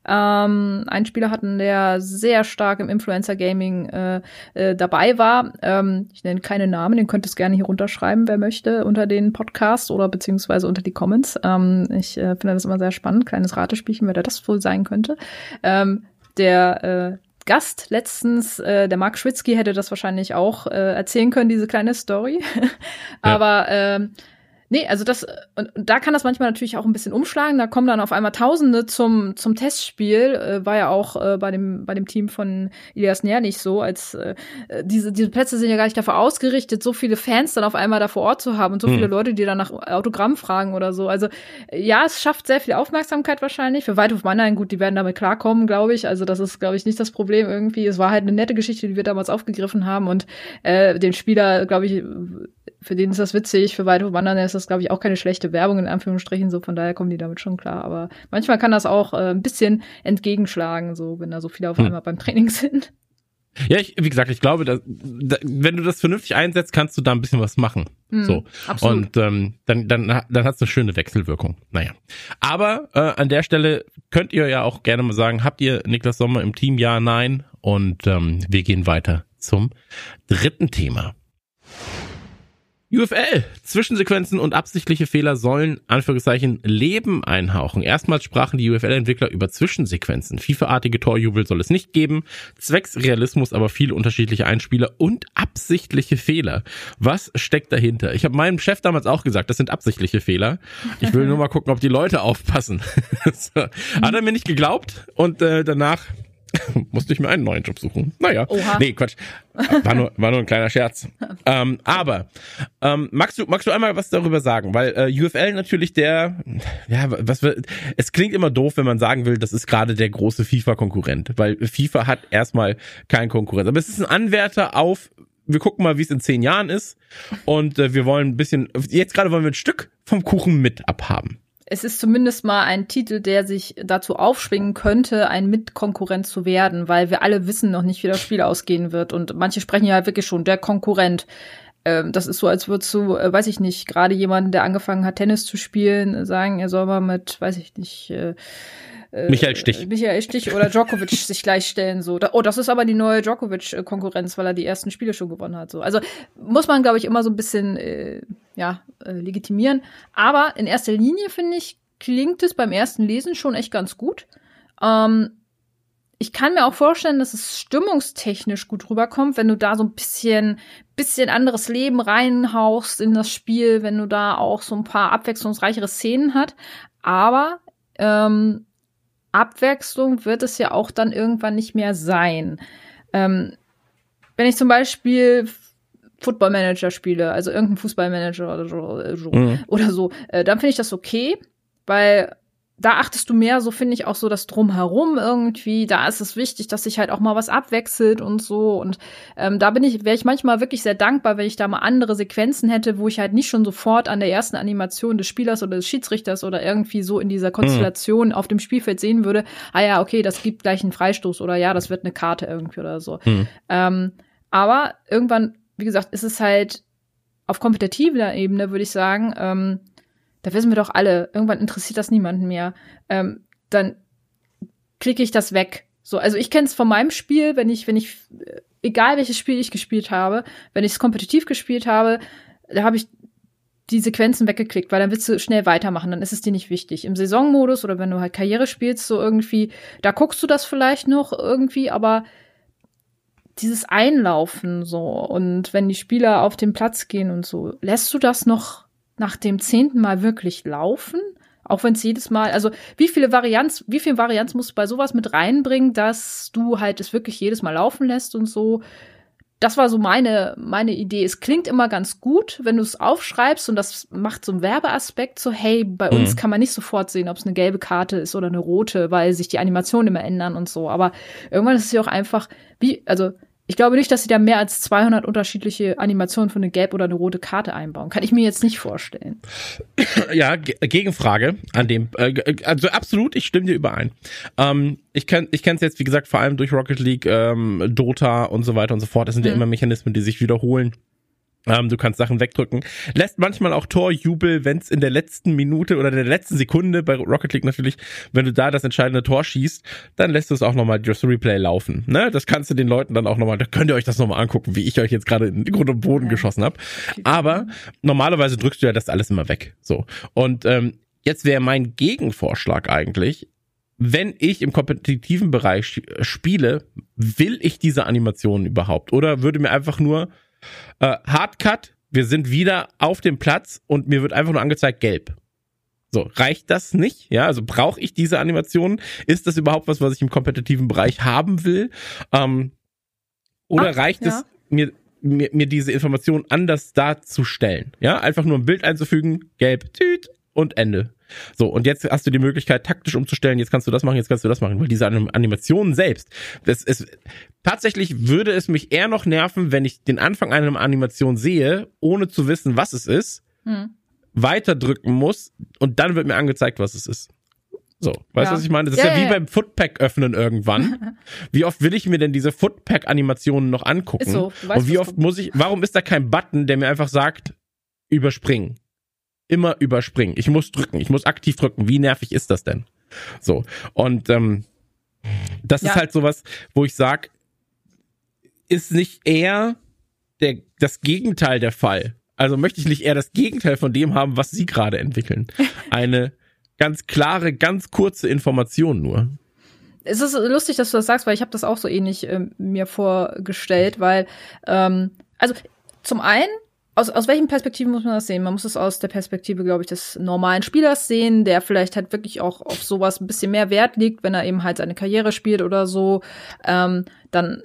ähm, einen Spieler hatten, der sehr stark im Influencer-Gaming äh, äh, dabei war. Ähm, ich nenne keine Namen, den könnt ihr gerne hier runterschreiben, wer möchte, unter den Podcast oder beziehungsweise unter die Comments. Ähm, ich äh, finde das immer sehr spannend, kleines Ratespielchen, wer das wohl sein könnte. Ähm, der äh, Gast letztens, äh, der Mark Schwitzky hätte das wahrscheinlich auch äh, erzählen können, diese kleine Story. Aber ähm, Nee, also das, und, und da kann das manchmal natürlich auch ein bisschen umschlagen. Da kommen dann auf einmal Tausende zum, zum Testspiel. Äh, war ja auch äh, bei, dem, bei dem Team von Ilias Näher nicht so, als äh, diese, diese Plätze sind ja gar nicht dafür ausgerichtet, so viele Fans dann auf einmal da vor Ort zu haben und so mhm. viele Leute, die dann nach Autogramm fragen oder so. Also ja, es schafft sehr viel Aufmerksamkeit wahrscheinlich. Für Waldhof Mannheim, gut, die werden damit klarkommen, glaube ich. Also das ist, glaube ich, nicht das Problem irgendwie. Es war halt eine nette Geschichte, die wir damals aufgegriffen haben und äh, den Spieler, glaube ich, für den ist das witzig, für Waldhof Wandern ist das, glaube ich, auch keine schlechte Werbung in Anführungsstrichen, so von daher kommen die damit schon klar. Aber manchmal kann das auch äh, ein bisschen entgegenschlagen, so wenn da so viele auf hm. einmal beim Training sind. Ja, ich, wie gesagt, ich glaube, dass, da, wenn du das vernünftig einsetzt, kannst du da ein bisschen was machen. Mm, so. Absolut. Und ähm, dann, dann, dann hat es eine schöne Wechselwirkung. Naja. Aber äh, an der Stelle könnt ihr ja auch gerne mal sagen, habt ihr Niklas Sommer im Team? Ja, nein. Und ähm, wir gehen weiter zum dritten Thema. UFL. Zwischensequenzen und absichtliche Fehler sollen, Anführungszeichen, Leben einhauchen. Erstmals sprachen die UFL-Entwickler über Zwischensequenzen. FIFA-artige Torjubel soll es nicht geben. Zwecks Realismus aber viele unterschiedliche Einspieler und absichtliche Fehler. Was steckt dahinter? Ich habe meinem Chef damals auch gesagt, das sind absichtliche Fehler. Ich will nur mal gucken, ob die Leute aufpassen. Hat er mir nicht geglaubt und äh, danach musste ich mir einen neuen Job suchen. Naja, Oha. nee, Quatsch. War nur, war nur ein kleiner Scherz. ähm, aber ähm, magst du magst du einmal was darüber sagen? Weil äh, UFL natürlich der, ja, was wir, es klingt immer doof, wenn man sagen will, das ist gerade der große FIFA-Konkurrent, weil FIFA hat erstmal keinen Konkurrent. Aber es ist ein Anwärter auf wir gucken mal, wie es in zehn Jahren ist. Und äh, wir wollen ein bisschen, jetzt gerade wollen wir ein Stück vom Kuchen mit abhaben es ist zumindest mal ein Titel, der sich dazu aufschwingen könnte, ein Mitkonkurrent zu werden, weil wir alle wissen noch nicht, wie das Spiel ausgehen wird. Und manche sprechen ja wirklich schon, der Konkurrent. Ähm, das ist so, als würdest du, äh, weiß ich nicht, gerade jemanden, der angefangen hat, Tennis zu spielen, sagen, er soll mal mit, weiß ich nicht, äh, äh, Michael Stich. Michael Stich oder Djokovic sich gleichstellen. So. Oh, das ist aber die neue Djokovic-Konkurrenz, weil er die ersten Spiele schon gewonnen hat. So. Also muss man, glaube ich, immer so ein bisschen äh, ja, äh, legitimieren. Aber in erster Linie, finde ich, klingt es beim ersten Lesen schon echt ganz gut. Ähm, ich kann mir auch vorstellen, dass es stimmungstechnisch gut rüberkommt, wenn du da so ein bisschen, bisschen anderes Leben reinhauchst in das Spiel, wenn du da auch so ein paar abwechslungsreichere Szenen hat. Aber ähm, Abwechslung wird es ja auch dann irgendwann nicht mehr sein. Ähm, wenn ich zum Beispiel Football Manager spiele, also irgendein Fußballmanager oder so, mhm. oder so äh, dann finde ich das okay, weil da achtest du mehr, so finde ich auch so das Drumherum irgendwie. Da ist es wichtig, dass sich halt auch mal was abwechselt und so. Und ähm, da bin ich, wäre ich manchmal wirklich sehr dankbar, wenn ich da mal andere Sequenzen hätte, wo ich halt nicht schon sofort an der ersten Animation des Spielers oder des Schiedsrichters oder irgendwie so in dieser Konstellation mhm. auf dem Spielfeld sehen würde, ah ja, okay, das gibt gleich einen Freistoß oder ja, das wird eine Karte irgendwie oder so. Mhm. Ähm, aber irgendwann, wie gesagt, ist es halt auf kompetitiver Ebene, würde ich sagen, ähm, da wissen wir doch alle, irgendwann interessiert das niemanden mehr. Ähm, dann klicke ich das weg. So, also ich kenne es von meinem Spiel, wenn ich, wenn ich, äh, egal welches Spiel ich gespielt habe, wenn ich es kompetitiv gespielt habe, da habe ich die Sequenzen weggeklickt, weil dann willst du schnell weitermachen, dann ist es dir nicht wichtig. Im Saisonmodus oder wenn du halt Karriere spielst, so irgendwie, da guckst du das vielleicht noch irgendwie, aber dieses Einlaufen so und wenn die Spieler auf den Platz gehen und so, lässt du das noch nach dem zehnten Mal wirklich laufen? Auch wenn es jedes Mal, also wie viele Varianz, wie viel Varianz musst du bei sowas mit reinbringen, dass du halt es wirklich jedes Mal laufen lässt und so? Das war so meine, meine Idee. Es klingt immer ganz gut, wenn du es aufschreibst und das macht so einen Werbeaspekt, so hey, bei mhm. uns kann man nicht sofort sehen, ob es eine gelbe Karte ist oder eine rote, weil sich die Animationen immer ändern und so. Aber irgendwann ist es ja auch einfach, wie, also ich glaube nicht, dass sie da mehr als 200 unterschiedliche Animationen für eine gelbe oder eine rote Karte einbauen. Kann ich mir jetzt nicht vorstellen. Ja, Gegenfrage an dem. Äh, also absolut, ich stimme dir überein. Ähm, ich kenne ich es jetzt, wie gesagt, vor allem durch Rocket League, ähm, Dota und so weiter und so fort. Das sind mhm. ja immer Mechanismen, die sich wiederholen. Ähm, du kannst Sachen wegdrücken. Lässt manchmal auch Torjubel, wenn es in der letzten Minute oder der letzten Sekunde, bei Rocket League natürlich, wenn du da das entscheidende Tor schießt, dann lässt du es auch nochmal das Replay laufen. Ne? Das kannst du den Leuten dann auch nochmal, da könnt ihr euch das nochmal angucken, wie ich euch jetzt gerade in den Grund und Boden ja. geschossen habe. Aber normalerweise drückst du ja das alles immer weg. So. Und ähm, jetzt wäre mein Gegenvorschlag eigentlich, wenn ich im kompetitiven Bereich spiele, will ich diese Animationen überhaupt? Oder würde mir einfach nur äh, Hardcut, wir sind wieder auf dem Platz und mir wird einfach nur angezeigt gelb. So, reicht das nicht? Ja, also brauche ich diese Animation? Ist das überhaupt was, was ich im kompetitiven Bereich haben will? Ähm, oder Ach, reicht ja. es mir, mir, mir diese Information anders darzustellen? Ja, einfach nur ein Bild einzufügen, gelb, tüt und Ende. So, und jetzt hast du die Möglichkeit, taktisch umzustellen, jetzt kannst du das machen, jetzt kannst du das machen, weil diese Animation selbst, das ist, tatsächlich würde es mich eher noch nerven, wenn ich den Anfang einer Animation sehe, ohne zu wissen, was es ist, hm. weiterdrücken muss und dann wird mir angezeigt, was es ist. So, weißt du, ja. was ich meine? Das ist ja, ja wie beim Footpack öffnen irgendwann. wie oft will ich mir denn diese Footpack Animationen noch angucken? Ist so, weißt, und wie oft muss ich, warum ist da kein Button, der mir einfach sagt, überspringen? Immer überspringen. Ich muss drücken, ich muss aktiv drücken. Wie nervig ist das denn? So. Und ähm, das ja. ist halt sowas, wo ich sag, ist nicht eher der, das Gegenteil der Fall. Also möchte ich nicht eher das Gegenteil von dem haben, was Sie gerade entwickeln. Eine ganz klare, ganz kurze Information nur. Es ist lustig, dass du das sagst, weil ich habe das auch so ähnlich äh, mir vorgestellt, weil ähm, also zum einen aus, aus welchen Perspektiven muss man das sehen? Man muss es aus der Perspektive, glaube ich, des normalen Spielers sehen, der vielleicht halt wirklich auch auf sowas ein bisschen mehr Wert legt, wenn er eben halt seine Karriere spielt oder so. Ähm, dann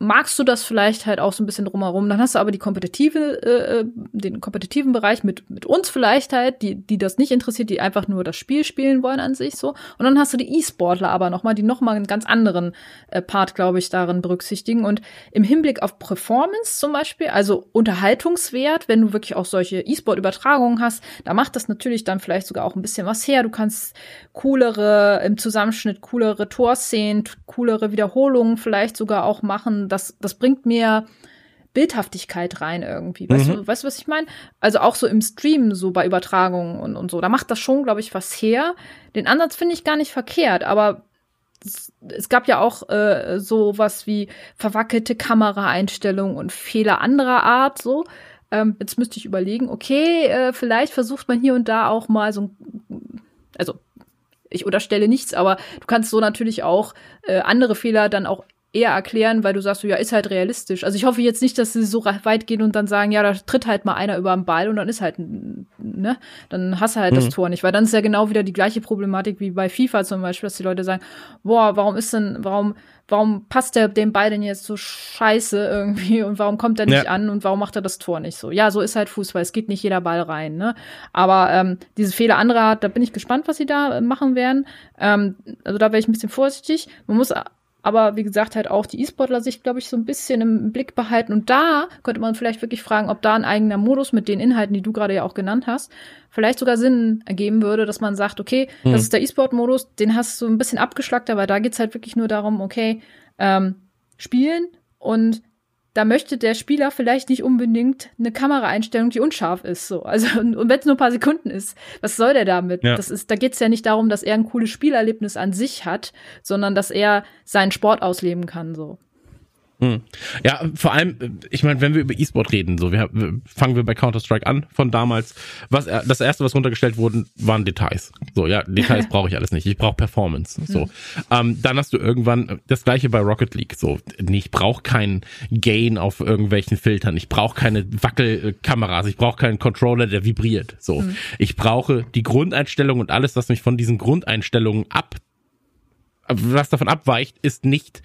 magst du das vielleicht halt auch so ein bisschen drumherum. Dann hast du aber die kompetitive, äh, den kompetitiven Bereich mit, mit uns vielleicht halt, die, die das nicht interessiert, die einfach nur das Spiel spielen wollen an sich so. Und dann hast du die E-Sportler aber nochmal, die nochmal einen ganz anderen äh, Part, glaube ich, darin berücksichtigen. Und im Hinblick auf Performance zum Beispiel, also Unterhaltungswert, wenn du wirklich auch solche E-Sport-Übertragungen hast, da macht das natürlich dann vielleicht sogar auch ein bisschen was her. Du kannst coolere, im Zusammenschnitt coolere Torszenen, coolere Wiederholungen vielleicht sogar auch machen. Das, das bringt mir Bildhaftigkeit rein irgendwie. Weißt, mhm. du, weißt du, was ich meine? Also auch so im Stream, so bei Übertragungen und, und so. Da macht das schon, glaube ich, was her. Den Ansatz finde ich gar nicht verkehrt, aber es, es gab ja auch äh, so was wie verwackelte Kameraeinstellungen und Fehler anderer Art, so. Ähm, jetzt müsste ich überlegen, okay, äh, vielleicht versucht man hier und da auch mal so ein, also ich unterstelle nichts, aber du kannst so natürlich auch äh, andere Fehler dann auch eher erklären, weil du sagst, ja, ist halt realistisch. Also ich hoffe jetzt nicht, dass sie so weit gehen und dann sagen, ja, da tritt halt mal einer über den Ball und dann ist halt, ne, dann hast du halt mhm. das Tor nicht, weil dann ist ja genau wieder die gleiche Problematik wie bei FIFA zum Beispiel, dass die Leute sagen, boah, warum ist denn, warum, warum passt der dem Ball denn jetzt so scheiße irgendwie und warum kommt er nicht ja. an und warum macht er das Tor nicht so? Ja, so ist halt Fußball, es geht nicht jeder Ball rein, ne? Aber ähm, diese Fehler anderer, da bin ich gespannt, was sie da äh, machen werden. Ähm, also da wäre ich ein bisschen vorsichtig. Man muss aber wie gesagt, halt auch die E-Sportler sich, glaube ich, so ein bisschen im Blick behalten. Und da könnte man vielleicht wirklich fragen, ob da ein eigener Modus mit den Inhalten, die du gerade ja auch genannt hast, vielleicht sogar Sinn ergeben würde, dass man sagt, okay, mhm. das ist der E-Sport-Modus, den hast du ein bisschen abgeschlackt, aber da geht's halt wirklich nur darum, okay, ähm, spielen und da möchte der Spieler vielleicht nicht unbedingt eine Kameraeinstellung, die unscharf ist. So. Also, und, und wenn es nur ein paar Sekunden ist, was soll der damit? Ja. Das ist, da geht es ja nicht darum, dass er ein cooles Spielerlebnis an sich hat, sondern dass er seinen Sport ausleben kann. So. Hm. Ja, vor allem, ich meine, wenn wir über E-Sport reden, so wir, fangen wir bei Counter-Strike an von damals. Was das erste, was runtergestellt wurden, waren Details. So, ja, Details brauche ich alles nicht. Ich brauche Performance. So, mhm. ähm, dann hast du irgendwann das gleiche bei Rocket League. So, nee, ich brauche keinen Gain auf irgendwelchen Filtern. Ich brauche keine Wackelkameras. Ich brauche keinen Controller, der vibriert. So, mhm. ich brauche die Grundeinstellung und alles, was mich von diesen Grundeinstellungen ab, was davon abweicht, ist nicht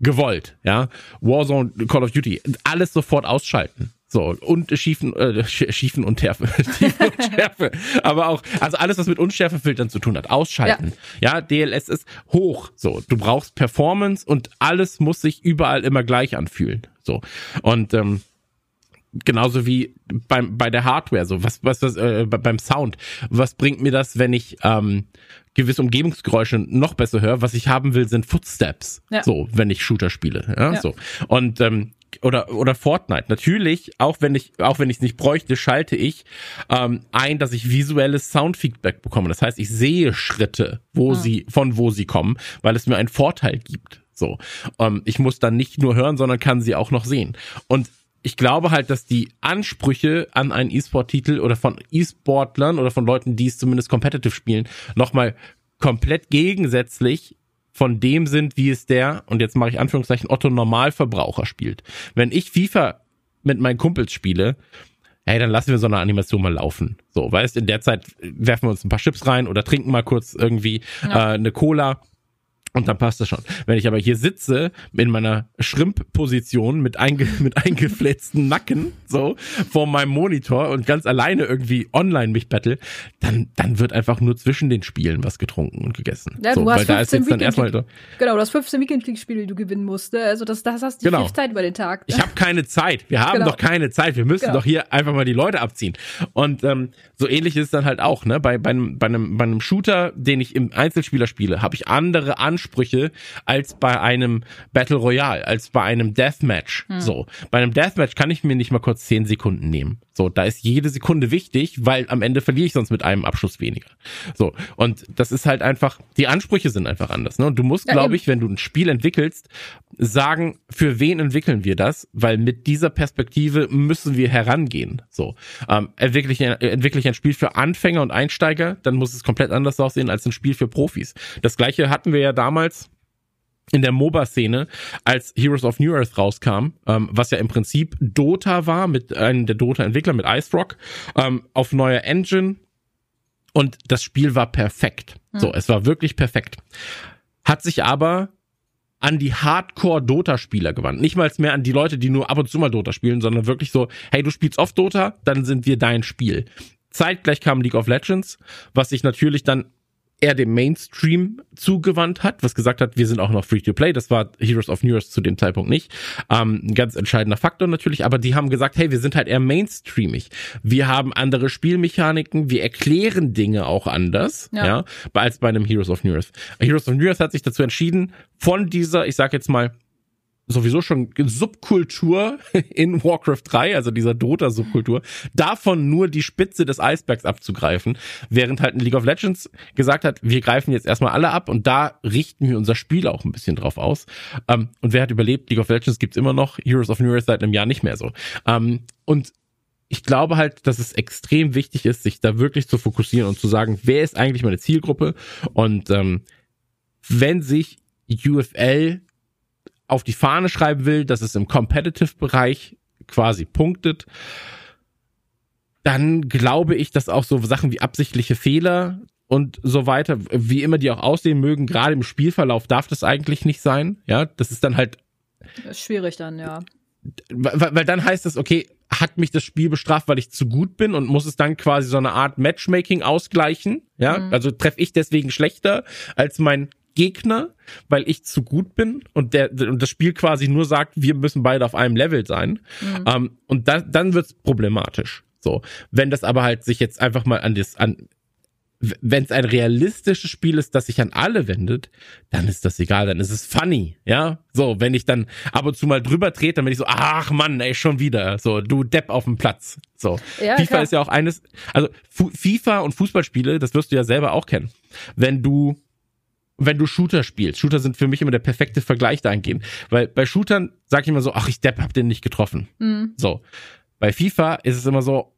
gewollt, ja. Warzone, Call of Duty, alles sofort ausschalten. So, und schiefen, äh, schiefen und Schärfe. Schiefen und Schärfe. Aber auch, also alles, was mit Unschärfefiltern zu tun hat, ausschalten. Ja. ja, DLS ist hoch. So, du brauchst Performance und alles muss sich überall immer gleich anfühlen. So. Und ähm, genauso wie beim bei der Hardware so was was was äh, beim Sound was bringt mir das wenn ich ähm, gewisse Umgebungsgeräusche noch besser höre. Was ich haben will sind Footsteps. Ja. so wenn ich Shooter spiele ja, ja. so. Und ähm, oder oder Fortnite. Natürlich auch wenn ich auch wenn ich es nicht bräuchte schalte ich ähm, ein dass ich visuelles Soundfeedback bekomme. Das heißt ich sehe Schritte wo ja. sie von wo sie kommen weil es mir einen Vorteil gibt so. Ähm, ich muss dann nicht nur hören sondern kann sie auch noch sehen. Und ich glaube halt, dass die Ansprüche an einen E-Sport-Titel oder von E-Sportlern oder von Leuten, die es zumindest competitive spielen, nochmal komplett gegensätzlich von dem sind, wie es der, und jetzt mache ich Anführungszeichen, Otto Normalverbraucher spielt. Wenn ich FIFA mit meinen Kumpels spiele, hey, dann lassen wir so eine Animation mal laufen. So, weißt, in der Zeit werfen wir uns ein paar Chips rein oder trinken mal kurz irgendwie ja. äh, eine Cola und dann passt das schon. Wenn ich aber hier sitze in meiner Schrimp-Position mit, einge mit eingeflitzten Nacken so vor meinem Monitor und ganz alleine irgendwie online mich battle, dann, dann wird einfach nur zwischen den Spielen was getrunken und gegessen. Ja, so, du hast weil da ist jetzt dann erstmal genau, du hast 15 Weekend League Spiele, die du gewinnen musst. Ne? Also das, das hast du genau. viel Zeit über den Tag. Ne? Ich habe keine Zeit. Wir haben genau. doch keine Zeit. Wir müssen genau. doch hier einfach mal die Leute abziehen. Und ähm, so ähnlich ist es dann halt auch. Ne, bei bei einem bei einem bei einem Shooter, den ich im Einzelspieler spiele, habe ich andere Ansprüche Ansprüche als bei einem Battle Royale, als bei einem Deathmatch. Hm. So. Bei einem Deathmatch kann ich mir nicht mal kurz zehn Sekunden nehmen. So, da ist jede Sekunde wichtig, weil am Ende verliere ich sonst mit einem Abschuss weniger. So. Und das ist halt einfach, die Ansprüche sind einfach anders. Ne? Und du musst, ja, glaube ich, wenn du ein Spiel entwickelst, sagen, für wen entwickeln wir das? Weil mit dieser Perspektive müssen wir herangehen. So. Ähm, entwickle ich, entwickle ich ein Spiel für Anfänger und Einsteiger, dann muss es komplett anders aussehen als ein Spiel für Profis. Das gleiche hatten wir ja damals in der MOBA-Szene, als Heroes of New Earth rauskam, ähm, was ja im Prinzip Dota war, mit einem der Dota-Entwickler, mit Ice Rock, ähm, auf neuer Engine. Und das Spiel war perfekt. Mhm. So, es war wirklich perfekt. Hat sich aber an die Hardcore-Dota-Spieler gewandt. Nicht mal mehr an die Leute, die nur ab und zu mal Dota spielen, sondern wirklich so, hey, du spielst oft Dota, dann sind wir dein Spiel. Zeitgleich kam League of Legends, was sich natürlich dann eher dem Mainstream zugewandt hat, was gesagt hat, wir sind auch noch Free-to-Play. Das war Heroes of New Earth zu dem Zeitpunkt nicht. Ähm, ein ganz entscheidender Faktor natürlich, aber die haben gesagt, hey, wir sind halt eher mainstreamig. Wir haben andere Spielmechaniken, wir erklären Dinge auch anders, ja, ja als bei einem Heroes of New Earth. Heroes of New Earth hat sich dazu entschieden, von dieser, ich sag jetzt mal, sowieso schon Subkultur in Warcraft 3, also dieser Dota-Subkultur, davon nur die Spitze des Eisbergs abzugreifen, während halt in League of Legends gesagt hat, wir greifen jetzt erstmal alle ab und da richten wir unser Spiel auch ein bisschen drauf aus. Ähm, und wer hat überlebt? League of Legends gibt's immer noch, Heroes of New Earth seit einem Jahr nicht mehr so. Ähm, und ich glaube halt, dass es extrem wichtig ist, sich da wirklich zu fokussieren und zu sagen, wer ist eigentlich meine Zielgruppe? Und ähm, wenn sich UFL auf die Fahne schreiben will, dass es im Competitive-Bereich quasi punktet, dann glaube ich, dass auch so Sachen wie absichtliche Fehler und so weiter, wie immer die auch aussehen mögen, gerade im Spielverlauf darf das eigentlich nicht sein. Ja, das ist dann halt ist schwierig dann, ja. Weil, weil dann heißt es, okay, hat mich das Spiel bestraft, weil ich zu gut bin und muss es dann quasi so eine Art Matchmaking ausgleichen. Ja, mhm. also treffe ich deswegen schlechter als mein Gegner, weil ich zu gut bin und der und das Spiel quasi nur sagt, wir müssen beide auf einem Level sein. Mhm. Ähm, und da, dann wird's problematisch. So, wenn das aber halt sich jetzt einfach mal an das an wenn es ein realistisches Spiel ist, das sich an alle wendet, dann ist das egal, dann ist es funny, ja? So, wenn ich dann ab und zu mal drüber trete, dann bin ich so, ach Mann, ey, schon wieder, so, du Depp auf dem Platz. So. Ja, FIFA klar. ist ja auch eines, also Fu FIFA und Fußballspiele, das wirst du ja selber auch kennen. Wenn du wenn du Shooter spielst. Shooter sind für mich immer der perfekte Vergleich dahingehend. Weil bei Shootern sag ich immer so, ach, ich Depp hab den nicht getroffen. Mhm. So. Bei FIFA ist es immer so,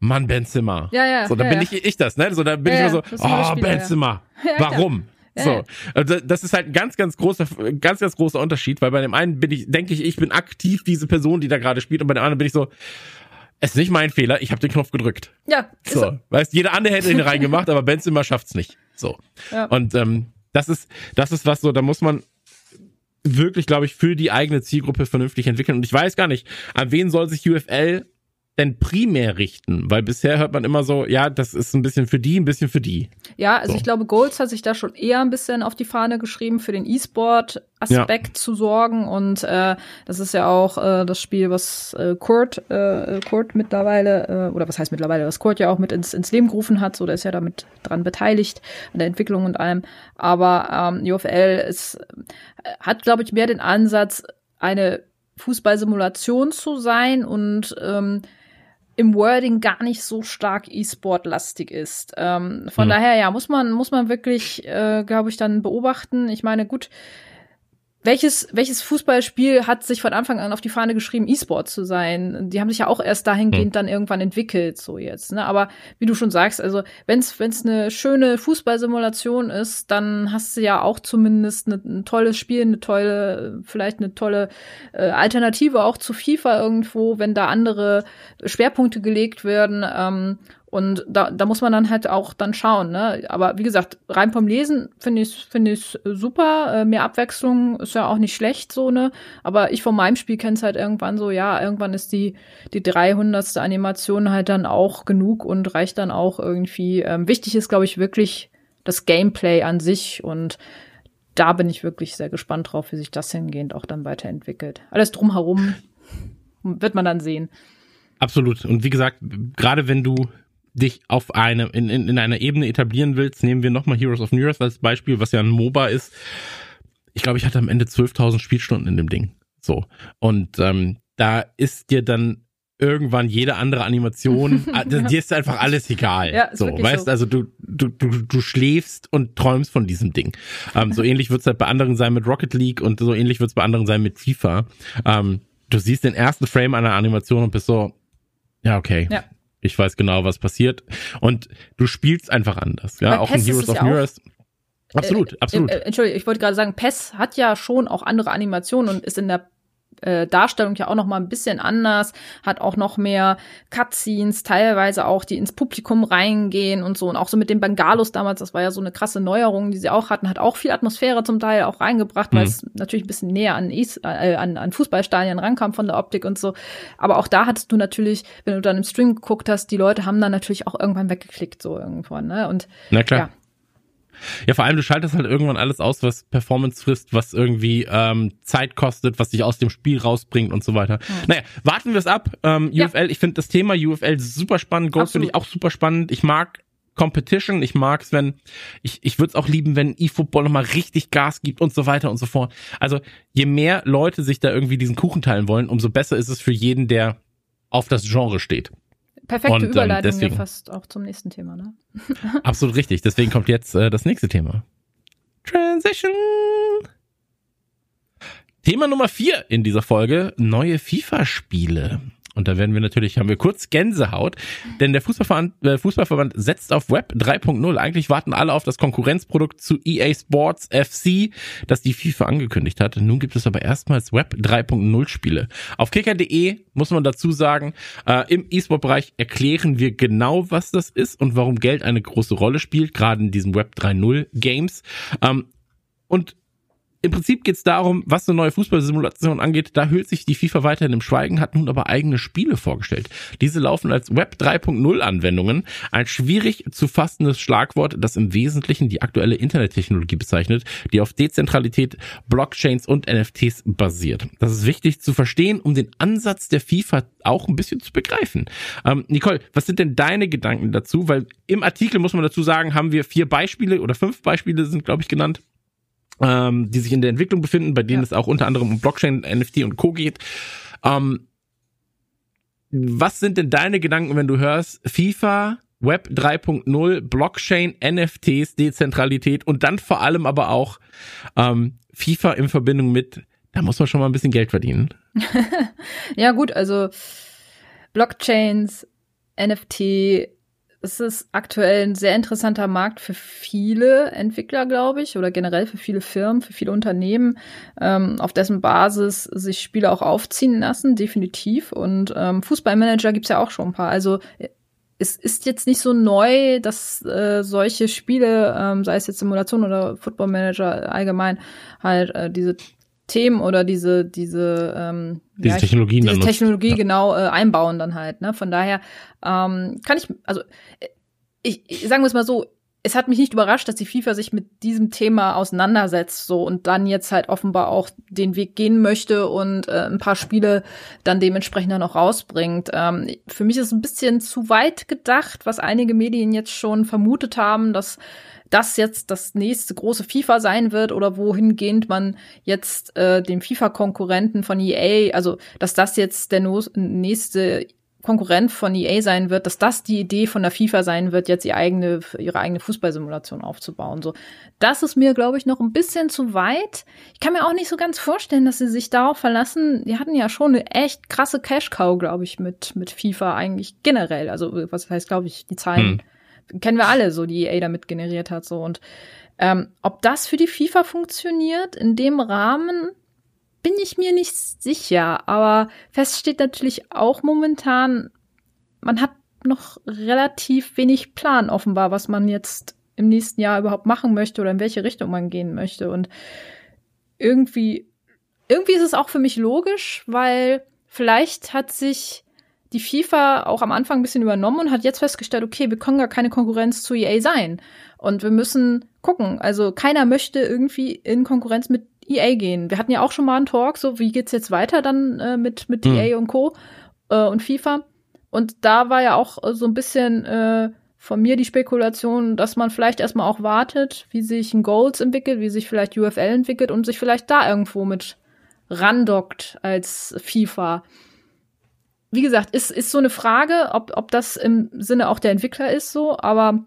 Mann, Ben Zimmer. Ja, ja. So, dann ja, bin ja. ich, ich das, ne? So, dann bin Ja, ich immer so, oh, Spieler, Ben ja. Zimmer. Ja, klar. Warum? So. das ist halt ein ganz, ganz großer, ganz, ganz großer Unterschied, weil bei dem einen bin ich, denke ich, ich bin aktiv diese Person, die da gerade spielt, und bei dem anderen bin ich so, es ist nicht mein Fehler, ich habe den Knopf gedrückt. Ja, ist So, weißt, jeder andere hätte ihn reingemacht, aber Ben Zimmer schafft's nicht. So. Ja. Und ähm, das ist, das ist was so, da muss man wirklich, glaube ich, für die eigene Zielgruppe vernünftig entwickeln. Und ich weiß gar nicht, an wen soll sich UFL denn primär richten? Weil bisher hört man immer so, ja, das ist ein bisschen für die, ein bisschen für die. Ja, also So. ich glaube, Golds hat sich da schon eher ein bisschen auf die Fahne geschrieben, für den E-Sport-Aspekt zu sorgen. Und äh, das ist ja auch äh, das Spiel, was äh, Kurt, äh, Kurt mittlerweile, äh, oder was heißt mittlerweile, was Kurt ja auch mit ins, ins Leben gerufen hat. So, der ist ja damit dran beteiligt, an der Entwicklung und allem. Aber ähm, UFL ist, äh, hat, glaube ich, mehr den Ansatz, eine Fußballsimulation zu sein und ähm, im Wording gar nicht so stark E-Sport-lastig ist. Ähm, von Hm. daher, ja, muss man, muss man wirklich, äh, glaube ich, dann beobachten. Ich meine, gut, welches, welches Fußballspiel hat sich von Anfang an auf die Fahne geschrieben, E-Sport zu sein? Die haben sich ja auch erst dahingehend Hm. dann irgendwann entwickelt, so jetzt. Ne? Aber wie du schon sagst, also wenn es eine schöne Fußballsimulation ist, dann hast du ja auch zumindest ne, ein tolles Spiel, eine tolle, vielleicht eine tolle äh, Alternative auch zu FIFA irgendwo, wenn da andere Schwerpunkte gelegt werden. Ähm, und da, da muss man dann halt auch dann schauen, ne? Aber wie gesagt, rein vom Lesen finde ich finde ich super. Äh, mehr Abwechslung ist ja auch nicht schlecht, so, ne? Aber ich von meinem Spiel kenne es halt irgendwann so, ja, irgendwann ist die, die 300. Animation halt dann auch genug und reicht dann auch irgendwie. Ähm, wichtig ist, glaube ich, wirklich das Gameplay an sich und da bin ich wirklich sehr gespannt drauf, wie sich das hingehend auch dann weiterentwickelt. Alles drumherum wird man dann sehen. Absolut. Und wie gesagt, gerade wenn du dich auf eine, in, in, in einer Ebene etablieren willst, nehmen wir nochmal Heroes of New Earth als Beispiel, was ja ein MOBA ist. Ich glaube, ich hatte am Ende 12.000 Spielstunden in dem Ding. So. Und ähm, da ist dir dann irgendwann jede andere Animation, ah, dir ist einfach alles egal. Ja, so, weißt so. also du, du, du, du schläfst und träumst von diesem Ding. Ähm, so ähnlich wird's halt bei anderen sein mit Rocket League und so ähnlich wird's bei anderen sein mit FIFA. Ähm, du siehst den ersten Frame einer Animation und bist so, ja, okay. Ja. Ich weiß genau, was passiert. Und du spielst einfach anders. Ja, Bei auch PES in Heroes es of ja New auch- Earth. Absolut, absolut. Äh, äh, Entschuldigung, ich wollte gerade sagen, PES hat ja schon auch andere Animationen und ist in der äh, Darstellung ja auch noch mal ein bisschen anders, hat auch noch mehr Cutscenes, teilweise auch, die ins Publikum reingehen und so. Und auch so mit den Bengalos damals, das war ja so eine krasse Neuerung, die sie auch hatten, hat auch viel Atmosphäre zum Teil auch reingebracht, weil Mhm. es natürlich ein bisschen näher an, äh, an, an Fußballstadien rankam von der Optik und so. Aber auch da hattest du natürlich, wenn du dann im Stream geguckt hast, die Leute haben dann natürlich auch irgendwann weggeklickt, so irgendwann, ne? Und Na klar. ja. Ja, vor allem, du schaltest halt irgendwann alles aus, was Performance frisst, was irgendwie ähm, Zeit kostet, was dich aus dem Spiel rausbringt und so weiter. Naja, warten wir es ab. Ähm, Ja. UFL, ich finde das Thema UFL super spannend. Gold finde ich auch super spannend. Ich mag Competition. Ich mag es, wenn, ich, ich würde es auch lieben, wenn eFootball nochmal richtig Gas gibt und so weiter und so fort. Also, je mehr Leute sich da irgendwie diesen Kuchen teilen wollen, umso besser ist es für jeden, der auf das Genre steht. Perfekte Und, ähm, Überleitung deswegen- ja fast auch zum nächsten Thema, ne? Absolut richtig. Deswegen kommt jetzt äh, das nächste Thema. Transition. Thema Nummer vier in dieser Folge, neue FIFA-Spiele. Und da werden wir natürlich, haben wir kurz Gänsehaut, denn der Fußballverband, äh, Fußballverband setzt auf Web 3.0. Eigentlich warten alle auf das Konkurrenzprodukt zu EA Sports FC, das die FIFA angekündigt hat. Nun gibt es aber erstmals Web 3.0 Spiele. Auf kicker.de muss man dazu sagen, äh, im E-Sport-Bereich erklären wir genau, was das ist und warum Geld eine große Rolle spielt, gerade in diesen Web 3.0 Games. Ähm, und im Prinzip geht es darum, was eine neue Fußballsimulation angeht, da hüllt sich die FIFA weiterhin im Schweigen, hat nun aber eigene Spiele vorgestellt. Diese laufen als Web 3.0 Anwendungen, ein schwierig zu fassendes Schlagwort, das im Wesentlichen die aktuelle Internettechnologie bezeichnet, die auf Dezentralität, Blockchains und NFTs basiert. Das ist wichtig zu verstehen, um den Ansatz der FIFA auch ein bisschen zu begreifen. Ähm, Nicole, was sind denn deine Gedanken dazu? Weil im Artikel muss man dazu sagen, haben wir vier Beispiele oder fünf Beispiele sind, glaube ich, genannt ähm, die sich in der Entwicklung befinden, bei denen Ja. es auch unter anderem um Blockchain, NFT und Co. geht. Ähm, was sind denn deine Gedanken, wenn du hörst, FIFA Web 3.0, Blockchain, NFTs, Dezentralität und dann vor allem aber auch ähm, FIFA in Verbindung mit, da muss man schon mal ein bisschen Geld verdienen. ja gut, also Blockchains, NFT, es ist aktuell ein sehr interessanter Markt für viele Entwickler, glaube ich, oder generell für viele Firmen, für viele Unternehmen, ähm, auf dessen Basis sich Spiele auch aufziehen lassen, definitiv. Und ähm, Fußballmanager gibt's ja auch schon ein paar. Also es ist jetzt nicht so neu, dass äh, solche Spiele, ähm, sei es jetzt Simulation oder Football Manager allgemein, halt äh, diese Themen oder diese diese ähm, diese ja, Technologien diese Technologie ja. genau äh, einbauen dann halt. Ne? Von daher ähm, kann ich also ich, ich sagen wir es mal so, es hat mich nicht überrascht, dass die FIFA sich mit diesem Thema auseinandersetzt so und dann jetzt halt offenbar auch den Weg gehen möchte und äh, ein paar Spiele dann dementsprechend dann auch rausbringt. Ähm, für mich ist es ein bisschen zu weit gedacht, was einige Medien jetzt schon vermutet haben, dass das jetzt das nächste große FIFA sein wird oder wohingehend man jetzt äh, dem FIFA-Konkurrenten von EA, also dass das jetzt der no nächste Konkurrent von EA sein wird, dass das die Idee von der FIFA sein wird, jetzt ihre eigene, ihre eigene Fußballsimulation aufzubauen. So, das ist mir, glaube ich, noch ein bisschen zu weit. Ich kann mir auch nicht so ganz vorstellen, dass sie sich darauf verlassen. Die hatten ja schon eine echt krasse Cash-Cow, glaube ich, mit, mit FIFA eigentlich generell. Also, was heißt, glaube ich, die Zahlen. Hm kennen wir alle so, die EA damit generiert hat, so. Und ähm, ob das für die FIFA funktioniert in dem Rahmen, bin ich mir nicht sicher. Aber fest steht natürlich auch momentan, man hat noch relativ wenig Plan offenbar, was man jetzt im nächsten Jahr überhaupt machen möchte oder in welche Richtung man gehen möchte. Und irgendwie, irgendwie ist es auch für mich logisch, weil vielleicht hat sich die FIFA auch am Anfang ein bisschen übernommen und hat jetzt festgestellt, okay, wir können gar keine Konkurrenz zu EA sein. Und wir müssen gucken. Also keiner möchte irgendwie in Konkurrenz mit EA gehen. Wir hatten ja auch schon mal einen Talk, so wie geht's jetzt weiter dann äh, mit, mit mhm. EA und Co. Äh, und FIFA. Und da war ja auch so ein bisschen äh, von mir die Spekulation, dass man vielleicht erstmal auch wartet, wie sich ein Goals entwickelt, wie sich vielleicht UFL entwickelt und sich vielleicht da irgendwo mit randockt als FIFA wie gesagt, ist, ist so eine Frage, ob, ob das im Sinne auch der Entwickler ist so, aber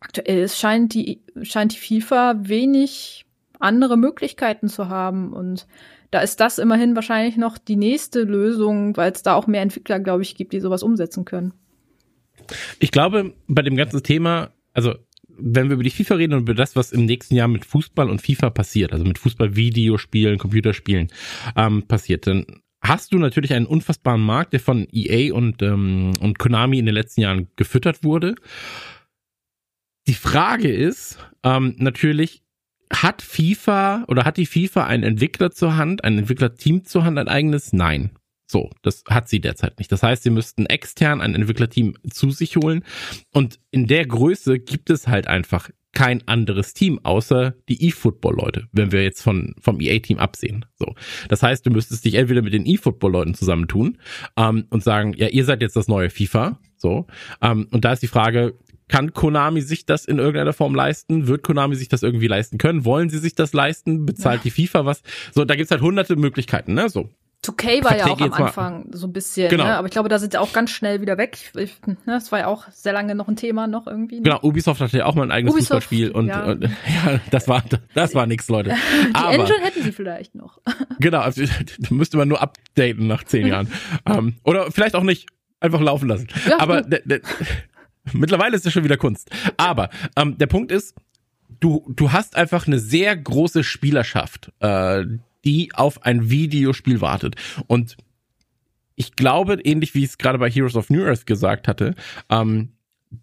aktuell scheint die, scheint die FIFA wenig andere Möglichkeiten zu haben und da ist das immerhin wahrscheinlich noch die nächste Lösung, weil es da auch mehr Entwickler, glaube ich, gibt, die sowas umsetzen können. Ich glaube, bei dem ganzen Thema, also wenn wir über die FIFA reden und über das, was im nächsten Jahr mit Fußball und FIFA passiert, also mit Fußball-Videospielen, Computerspielen ähm, passiert, dann hast du natürlich einen unfassbaren Markt, der von EA und, ähm, und Konami in den letzten Jahren gefüttert wurde. Die Frage ist ähm, natürlich, hat FIFA oder hat die FIFA einen Entwickler zur Hand, ein Entwicklerteam zur Hand, ein eigenes? Nein. So, das hat sie derzeit nicht. Das heißt, sie müssten extern ein Entwicklerteam zu sich holen. Und in der Größe gibt es halt einfach kein anderes Team außer die eFootball-Leute, wenn wir jetzt von, vom EA-Team absehen. So. Das heißt, du müsstest dich entweder mit den eFootball-Leuten zusammentun ähm, und sagen, ja, ihr seid jetzt das neue FIFA. So. Ähm, und da ist die Frage, kann Konami sich das in irgendeiner Form leisten? Wird Konami sich das irgendwie leisten können? Wollen sie sich das leisten? Bezahlt ja. die FIFA was? So, da gibt's halt hunderte Möglichkeiten, ne? So. 2K war ja auch am Anfang so ein bisschen, genau. ne? aber ich glaube, da sind sie auch ganz schnell wieder weg. Ich, ne? Das war ja auch sehr lange noch ein Thema noch irgendwie. Ne? Genau, Ubisoft hatte ja auch mal ein eigenes Ubisoft, Fußballspiel und ja. und ja, das war das war nix, Leute. Die aber, Engine hätten sie vielleicht noch. genau, also, müsste man nur updaten nach zehn Jahren. um, ähm, oder vielleicht auch nicht, einfach laufen lassen. Ja, aber mittlerweile ist das schon wieder Kunst. Aber ähm, der Punkt ist, du du hast einfach eine sehr große Spielerschaft. Äh, die auf ein Videospiel wartet. Und ich glaube, ähnlich wie ich es gerade bei Heroes of New Earth gesagt hatte, ähm,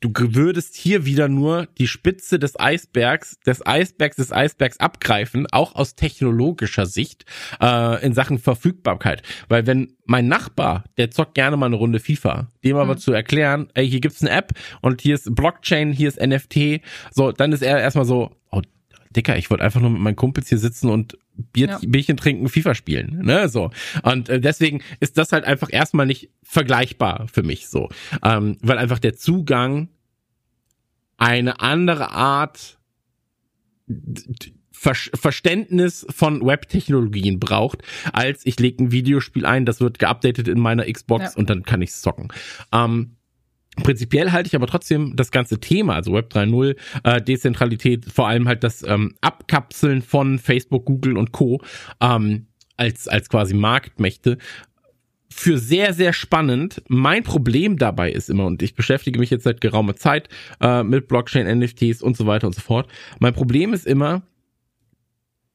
du würdest hier wieder nur die Spitze des Eisbergs, des Eisbergs, des Eisbergs abgreifen, auch aus technologischer Sicht äh, in Sachen Verfügbarkeit. Weil wenn mein Nachbar, der zockt gerne mal eine Runde FIFA, dem aber mhm. zu erklären, ey, hier gibt's eine App und hier ist Blockchain, hier ist NFT, so, dann ist er erstmal so, oh, Dicker, ich wollte einfach nur mit meinen Kumpels hier sitzen und Bier, ja. Bierchen trinken, FIFA spielen, ne, so. Und äh, deswegen ist das halt einfach erstmal nicht vergleichbar für mich so, ähm, weil einfach der Zugang eine andere Art Ver Verständnis von Web-Technologien braucht, als ich lege ein Videospiel ein, das wird geupdatet in meiner Xbox ja. und dann kann ich zocken. Ähm, Prinzipiell halte ich aber trotzdem das ganze Thema, also Web 3.0, äh, Dezentralität, vor allem halt das ähm, Abkapseln von Facebook, Google und Co. Ähm, als, als quasi Marktmächte für sehr, sehr spannend. Mein Problem dabei ist immer, und ich beschäftige mich jetzt seit geraumer Zeit äh, mit Blockchain, NFTs und so weiter und so fort. Mein Problem ist immer,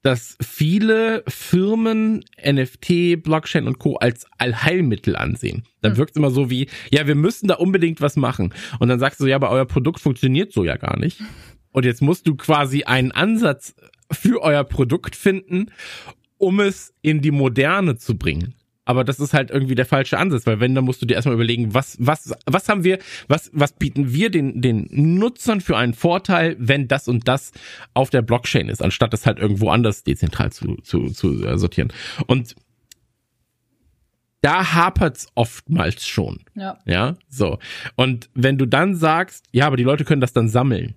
dass viele Firmen NFT, Blockchain und Co. als Allheilmittel ansehen. Dann hm. wirkt es immer so wie, ja, wir müssen da unbedingt was machen. Und dann sagst du, ja, aber euer Produkt funktioniert so ja gar nicht. Und jetzt musst du quasi einen Ansatz für euer Produkt finden, um es in die Moderne zu bringen. Aber das ist halt irgendwie der falsche Ansatz, weil wenn, dann musst du dir erstmal überlegen, was, was, was haben wir, was, was bieten wir den, den Nutzern für einen Vorteil, wenn das und das auf der Blockchain ist, anstatt das halt irgendwo anders dezentral zu, zu, zu äh, sortieren. Und da hapert's oftmals schon. Ja. Ja, so. Und wenn du dann sagst, ja, aber die Leute können das dann sammeln,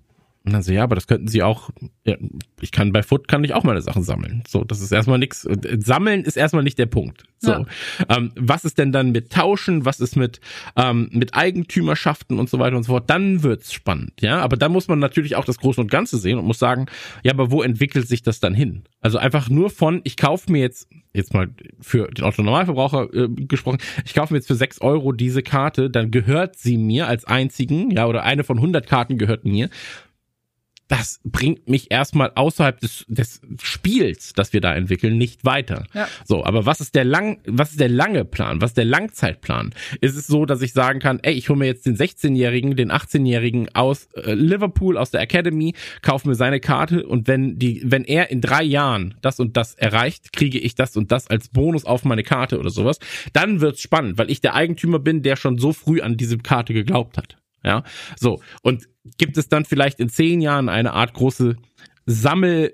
und dann so, ja, aber das könnten sie auch, ja, ich kann bei Foot kann ich auch meine Sachen sammeln. So, das ist erstmal nichts. Sammeln ist erstmal nicht der Punkt. So, ja. ähm, was ist denn dann mit Tauschen? Was ist mit ähm, mit Eigentümerschaften und so weiter und so fort? Dann wird's spannend, ja. Aber dann muss man natürlich auch das Große und Ganze sehen und muss sagen, ja, aber wo entwickelt sich das dann hin? Also einfach nur von, ich kaufe mir jetzt jetzt mal für den Autonormalverbraucher äh, gesprochen, ich kaufe mir jetzt für sechs Euro diese Karte, dann gehört sie mir als einzigen, ja, oder eine von 100 Karten gehört mir das bringt mich erstmal außerhalb des, des Spiels, das wir da entwickeln, nicht weiter. Ja. So, aber was ist der lang, was ist der lange Plan? Was ist der Langzeitplan? Ist es so, dass ich sagen kann, ey, ich hole mir jetzt den 16-Jährigen, den 18-Jährigen aus äh, Liverpool, aus der Academy, kaufe mir seine Karte und wenn die, wenn er in drei Jahren das und das erreicht, kriege ich das und das als Bonus auf meine Karte oder sowas, dann wird's spannend, weil ich der Eigentümer bin, der schon so früh an diese Karte geglaubt hat. Ja, so. Und gibt es dann vielleicht in zehn Jahren eine Art große Sammel,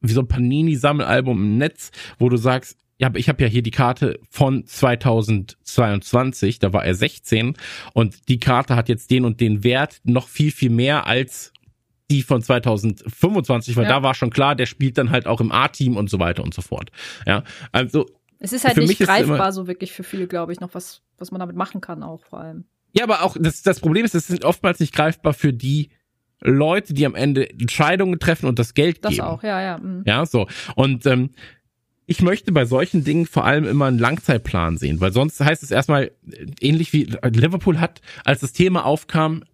wie so ein Panini-Sammelalbum im Netz, wo du sagst, ja, aber ich habe ja hier die Karte von 2022, da war er 16 und die Karte hat jetzt den und den Wert noch viel, viel mehr als die von 2025, weil ja. da war schon klar, der spielt dann halt auch im A-Team und so weiter und so fort. Ja, also es ist halt nicht greifbar so wirklich für viele, glaube ich, noch was, was man damit machen kann auch vor allem. Ja, aber auch das, das Problem ist, es sind oftmals nicht greifbar für die Leute, die am Ende Entscheidungen treffen und das Geld das geben. Das auch, ja, ja. Mhm. Ja, so. Und ähm, ich möchte bei solchen Dingen vor allem immer einen Langzeitplan sehen, weil sonst heißt es erstmal ähnlich wie Liverpool hat, als das Thema aufkam,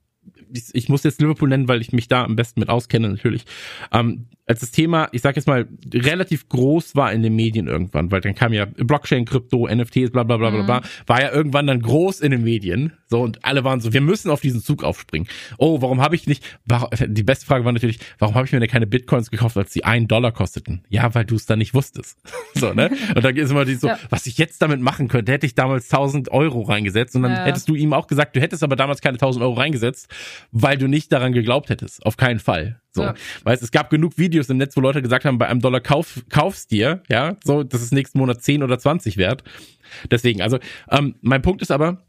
ich, ich muss jetzt Liverpool nennen, weil ich mich da am besten mit auskenne natürlich. Ähm, als das Thema, ich sag jetzt mal, relativ groß war in den Medien irgendwann, weil dann kam ja Blockchain, Krypto, NFTs, bla bla bla bla bla, mhm. war ja irgendwann dann groß in den Medien. So, und alle waren so, wir müssen auf diesen Zug aufspringen. Oh, warum habe ich nicht, warum, die beste Frage war natürlich, warum habe ich mir denn keine Bitcoins gekauft, als die einen Dollar kosteten? Ja, weil du es dann nicht wusstest. so, ne? Und dann ist immer die so, ja. was ich jetzt damit machen könnte, hätte ich damals 1000 Euro reingesetzt und dann ja. hättest du ihm auch gesagt, du hättest aber damals keine 1000 Euro reingesetzt, weil du nicht daran geglaubt hättest. Auf keinen Fall. So, ja. weißt, es gab genug Videos im Netz, wo Leute gesagt haben, bei einem Dollar kauf, kaufst dir, ja, so, das ist nächsten Monat 10 oder 20 wert. Deswegen, also, ähm, mein Punkt ist aber,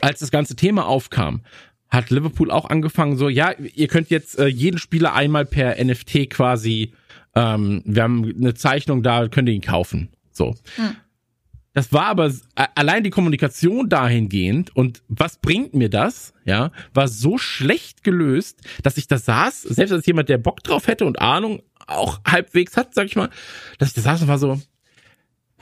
als das ganze Thema aufkam, hat Liverpool auch angefangen, so, ja, ihr könnt jetzt äh, jeden Spieler einmal per NFT quasi, ähm, wir haben eine Zeichnung da, könnt ihr ihn kaufen. So. Hm. Das war aber allein die Kommunikation dahingehend und was bringt mir das, ja, war so schlecht gelöst, dass ich da saß, selbst als jemand, der Bock drauf hätte und Ahnung auch halbwegs hat, sag ich mal, dass ich da saß und war so,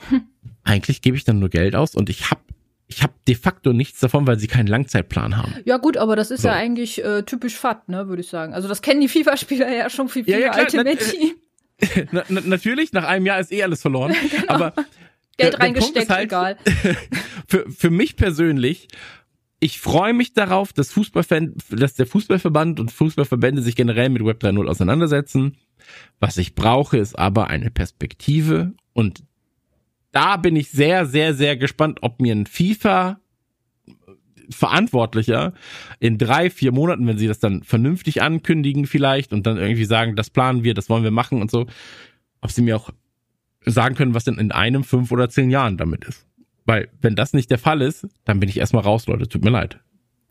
hm, eigentlich gebe ich dann nur Geld aus und ich hab ich habe de facto nichts davon, weil sie keinen Langzeitplan haben. Ja gut, aber das ist so. ja eigentlich äh, typisch FAT, ne, würde ich sagen. Also das kennen die FIFA-Spieler ja schon viel, viel ja, ja, Ultimate Team. Na, na, natürlich, nach einem Jahr ist eh alles verloren. genau. Aber Geld der, reingesteckt, der halt, egal. für, für mich persönlich, ich freue mich darauf, dass, Fußballfan, dass der Fußballverband und Fußballverbände sich generell mit Web 3.0 auseinandersetzen. Was ich brauche, ist aber eine Perspektive und da bin ich sehr, sehr, sehr gespannt, ob mir ein FIFA Verantwortlicher in drei, vier Monaten, wenn sie das dann vernünftig ankündigen vielleicht und dann irgendwie sagen, das planen wir, das wollen wir machen und so, ob sie mir auch sagen können, was denn in einem, fünf oder zehn Jahren damit ist. Weil, wenn das nicht der Fall ist, dann bin ich erstmal raus, Leute. Tut mir leid.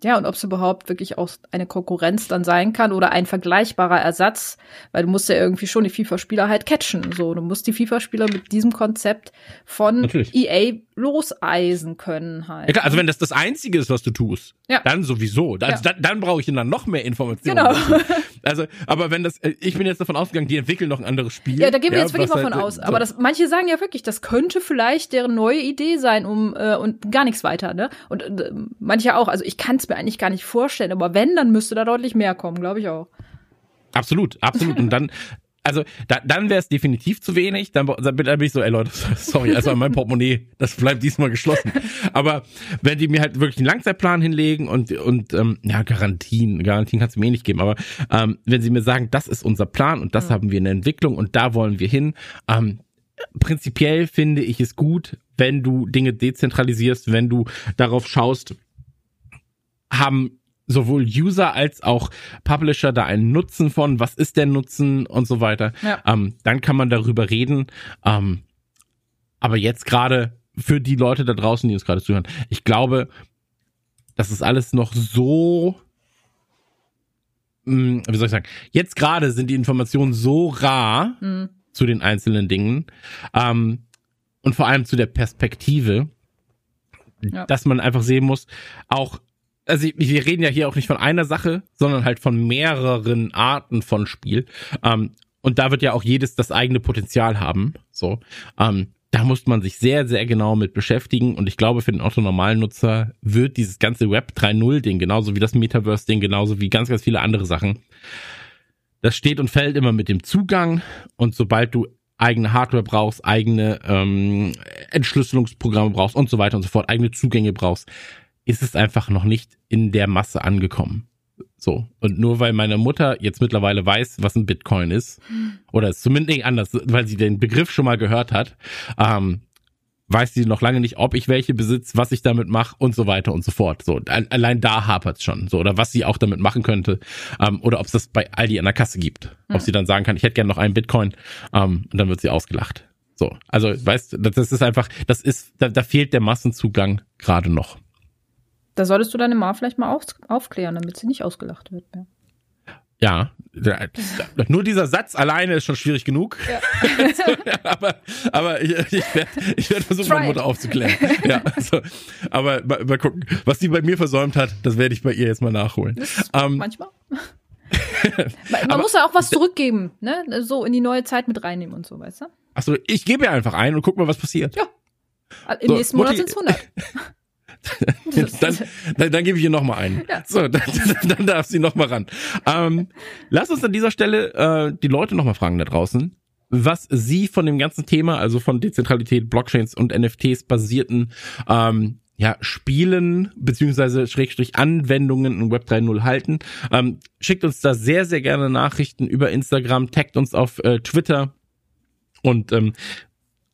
Ja, und ob es überhaupt wirklich auch eine Konkurrenz dann sein kann oder ein vergleichbarer Ersatz, weil du musst ja irgendwie schon die FIFA-Spieler halt catchen. So, du musst die FIFA-Spieler mit diesem Konzept von Natürlich. EA loseisen können halt. Ja, klar, also wenn das das Einzige ist, was du tust, Ja. dann sowieso. Also Ja. dann, dann brauche ich dann noch mehr Informationen. Genau. Also, aber wenn das, äh, ich bin jetzt davon ausgegangen, die entwickeln noch ein anderes Spiel. Ja, da gehen wir jetzt wirklich mal von halt, aus. so- Aber das, manche sagen ja wirklich, das könnte vielleicht deren neue Idee sein, um äh, und gar nichts weiter, ne? Und äh, manche auch. Also ich kann es mir eigentlich gar nicht vorstellen, aber wenn, dann müsste da deutlich mehr kommen, glaube ich auch. Absolut, absolut. Und dann, also da, dann wäre es definitiv zu wenig. Dann, dann bin ich so, ey Leute, sorry, also mein Portemonnaie, das bleibt diesmal geschlossen. Aber wenn die mir halt wirklich einen Langzeitplan hinlegen und und ähm, ja Garantien, Garantien kannst du mir eh nicht geben. Aber ähm, wenn sie mir sagen, das ist unser Plan und das haben wir in der Entwicklung und da wollen wir hin. Ähm, prinzipiell finde ich es gut, wenn du Dinge dezentralisierst, wenn du darauf schaust, haben sowohl User als auch Publisher da einen Nutzen von, was ist der Nutzen und so weiter. Ja. Ähm, dann kann man darüber reden. Ähm, aber jetzt gerade für die Leute da draußen, die uns gerade zuhören, ich glaube, das ist alles noch so, mh, wie soll ich sagen, jetzt gerade sind die Informationen so rar Hm. zu den einzelnen Dingen ähm, und vor allem zu der Perspektive, Ja. dass man einfach sehen muss, auch also wir reden ja hier auch nicht von einer Sache, sondern halt von mehreren Arten von Spiel. Ähm, und da wird ja auch jedes das eigene Potenzial haben. So, ähm, da muss man sich sehr, sehr genau mit beschäftigen. Und ich glaube, für den Otto-Normalen-Nutzer wird dieses ganze Web 3.0-Ding, genauso wie das Metaverse-Ding, genauso wie ganz, ganz viele andere Sachen, das steht und fällt immer mit dem Zugang. Und sobald du eigene Hardware brauchst, eigene ähm, Entschlüsselungsprogramme brauchst und so weiter und so fort, eigene Zugänge brauchst, ist es einfach noch nicht in der Masse angekommen. So. Und nur weil meine Mutter jetzt mittlerweile weiß, was ein Bitcoin ist, oder es zumindest nicht anders, weil sie den Begriff schon mal gehört hat, ähm, weiß sie noch lange nicht, ob ich welche besitze, was ich damit mache und so weiter und so fort. So, allein da hapert es schon. So, oder was sie auch damit machen könnte. Ähm, oder ob es das bei Aldi an der Kasse gibt. Ob sie dann sagen kann, ich hätte gerne noch einen Bitcoin, ähm, und dann wird sie ausgelacht. So, also weißt du, das ist einfach, das ist, da, da fehlt der Massenzugang gerade noch. Da solltest du deine Ma vielleicht mal auf, aufklären, damit sie nicht ausgelacht wird. Ja. Ja, nur dieser Satz alleine ist schon schwierig genug. aber aber ich, ich werde werd versuchen, Try meine it. Mutter aufzuklären. ja, also, aber mal, mal gucken, was sie bei mir versäumt hat, das werde ich bei ihr jetzt mal nachholen. Ähm, Manchmal. Man man muss ja auch was zurückgeben, ne? So in die neue Zeit mit reinnehmen und so, weißt du? achso, ich gebe ihr einfach ein und guck mal, was passiert. Ja. Im So, nächsten Monat sind es 100. dann, dann, dann gebe ich ihr noch mal einen. Ja. So, dann, dann darf sie noch mal ran. Ähm, lass uns an dieser Stelle äh, die Leute noch mal fragen da draußen, was sie von dem ganzen Thema, also von Dezentralität, Blockchains und NFTs basierten ähm, ja, Spielen beziehungsweise Schrägstrich Anwendungen in Web 3.0 halten. Ähm, schickt uns da sehr, sehr gerne Nachrichten über Instagram, taggt uns auf äh, Twitter und ähm,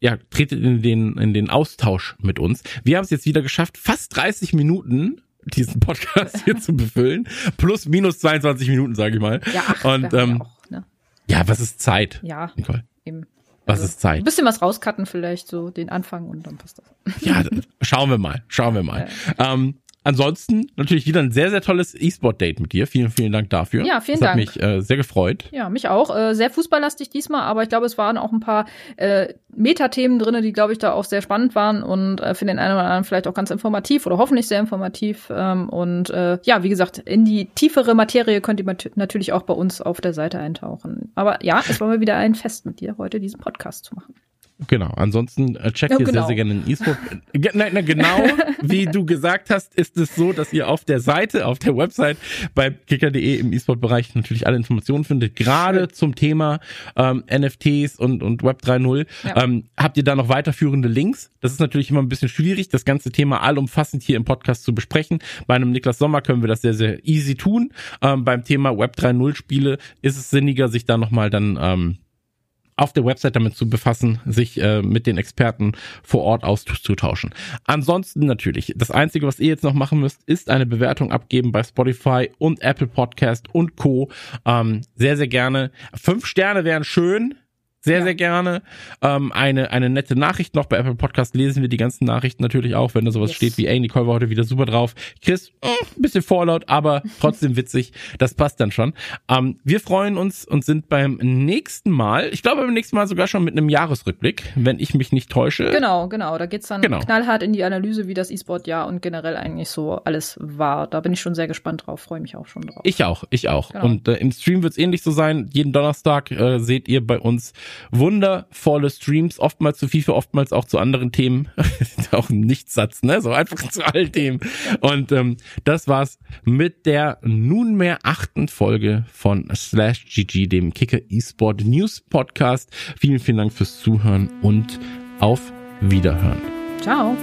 ja, tretet in den, in den Austausch mit uns. Wir haben es jetzt wieder geschafft, fast 30 Minuten diesen Podcast hier zu befüllen. Plus, minus 22 Minuten, sage ich mal. Ja, ach, Und ähm, ja auch, ne? ja, was ist Zeit, Ja, Nicole? eben. Was Also, ist Zeit? Ein bisschen was rauscutten vielleicht, so den Anfang und dann passt das. Ja, schauen wir mal, schauen wir mal. Ähm, ansonsten natürlich wieder ein sehr, sehr tolles E-Sport-Date mit dir. Vielen, vielen Dank dafür. Ja, vielen das hat Dank. mich äh, sehr gefreut. Ja, mich auch. Äh, sehr fußballlastig diesmal, aber ich glaube, es waren auch ein paar äh, Metathemen drinne, die, glaube ich, da auch sehr spannend waren und äh, für den einen oder anderen vielleicht auch ganz informativ oder hoffentlich sehr informativ. Ähm, und äh, ja, wie gesagt, in die tiefere Materie könnt ihr natürlich auch bei uns auf der Seite eintauchen. Aber ja, es war mal wieder ein Fest mit dir, heute diesen Podcast zu machen. Genau. Ansonsten äh, checkt ihr sehr, genau. sehr gerne den E-Sport. Nein, nein, genau wie du gesagt hast, ist es so, dass ihr auf der Seite, auf der Website bei kicker.de im E-Sport-Bereich natürlich alle Informationen findet, gerade zum Thema ähm, NFTs und, und Web 3.0. Ja. Ähm, habt ihr da noch weiterführende Links? Das ist natürlich immer ein bisschen schwierig, das ganze Thema allumfassend hier im Podcast zu besprechen. Bei einem Niklas Sommer können wir das sehr, sehr easy tun. Ähm, beim Thema Web 3.0 Spiele ist es sinniger, sich da nochmal dann ähm, auf der Website damit zu befassen, sich äh, mit den Experten vor Ort auszutauschen. Ansonsten natürlich, das Einzige, was ihr jetzt noch machen müsst, ist eine Bewertung abgeben bei Spotify und Apple Podcast und Co. Ähm, sehr, sehr gerne. Fünf Sterne wären schön. Sehr, Ja. sehr gerne. Ähm, eine, eine nette Nachricht noch. Bei Apple Podcast lesen wir die ganzen Nachrichten natürlich auch, wenn da sowas Yes. steht wie, ey, Nicole war heute wieder super drauf. Chris, äh, ein bisschen vorlaut, aber trotzdem witzig. Das passt dann schon. Ähm, wir freuen uns und sind beim nächsten Mal, ich glaube beim nächsten Mal sogar schon mit einem Jahresrückblick, wenn ich mich nicht täusche. Genau, genau. Da geht's dann Genau. knallhart in die Analyse, wie das E-Sport-Jahr und generell eigentlich so alles war. Da bin ich schon sehr gespannt drauf, freue mich auch schon drauf. Ich auch, ich auch. Genau. Und äh, im Stream wird's ähnlich so sein. Jeden Donnerstag äh, seht ihr bei uns wundervolle Streams, oftmals zu FIFA, oftmals auch zu anderen Themen. auch ein Nichtssatz, ne? So einfach zu allen Themen. Und ähm, das war's mit der nunmehr achten Folge von Slash GG, dem Kicker eSport News Podcast. Vielen, vielen Dank fürs Zuhören und auf Wiederhören. Ciao.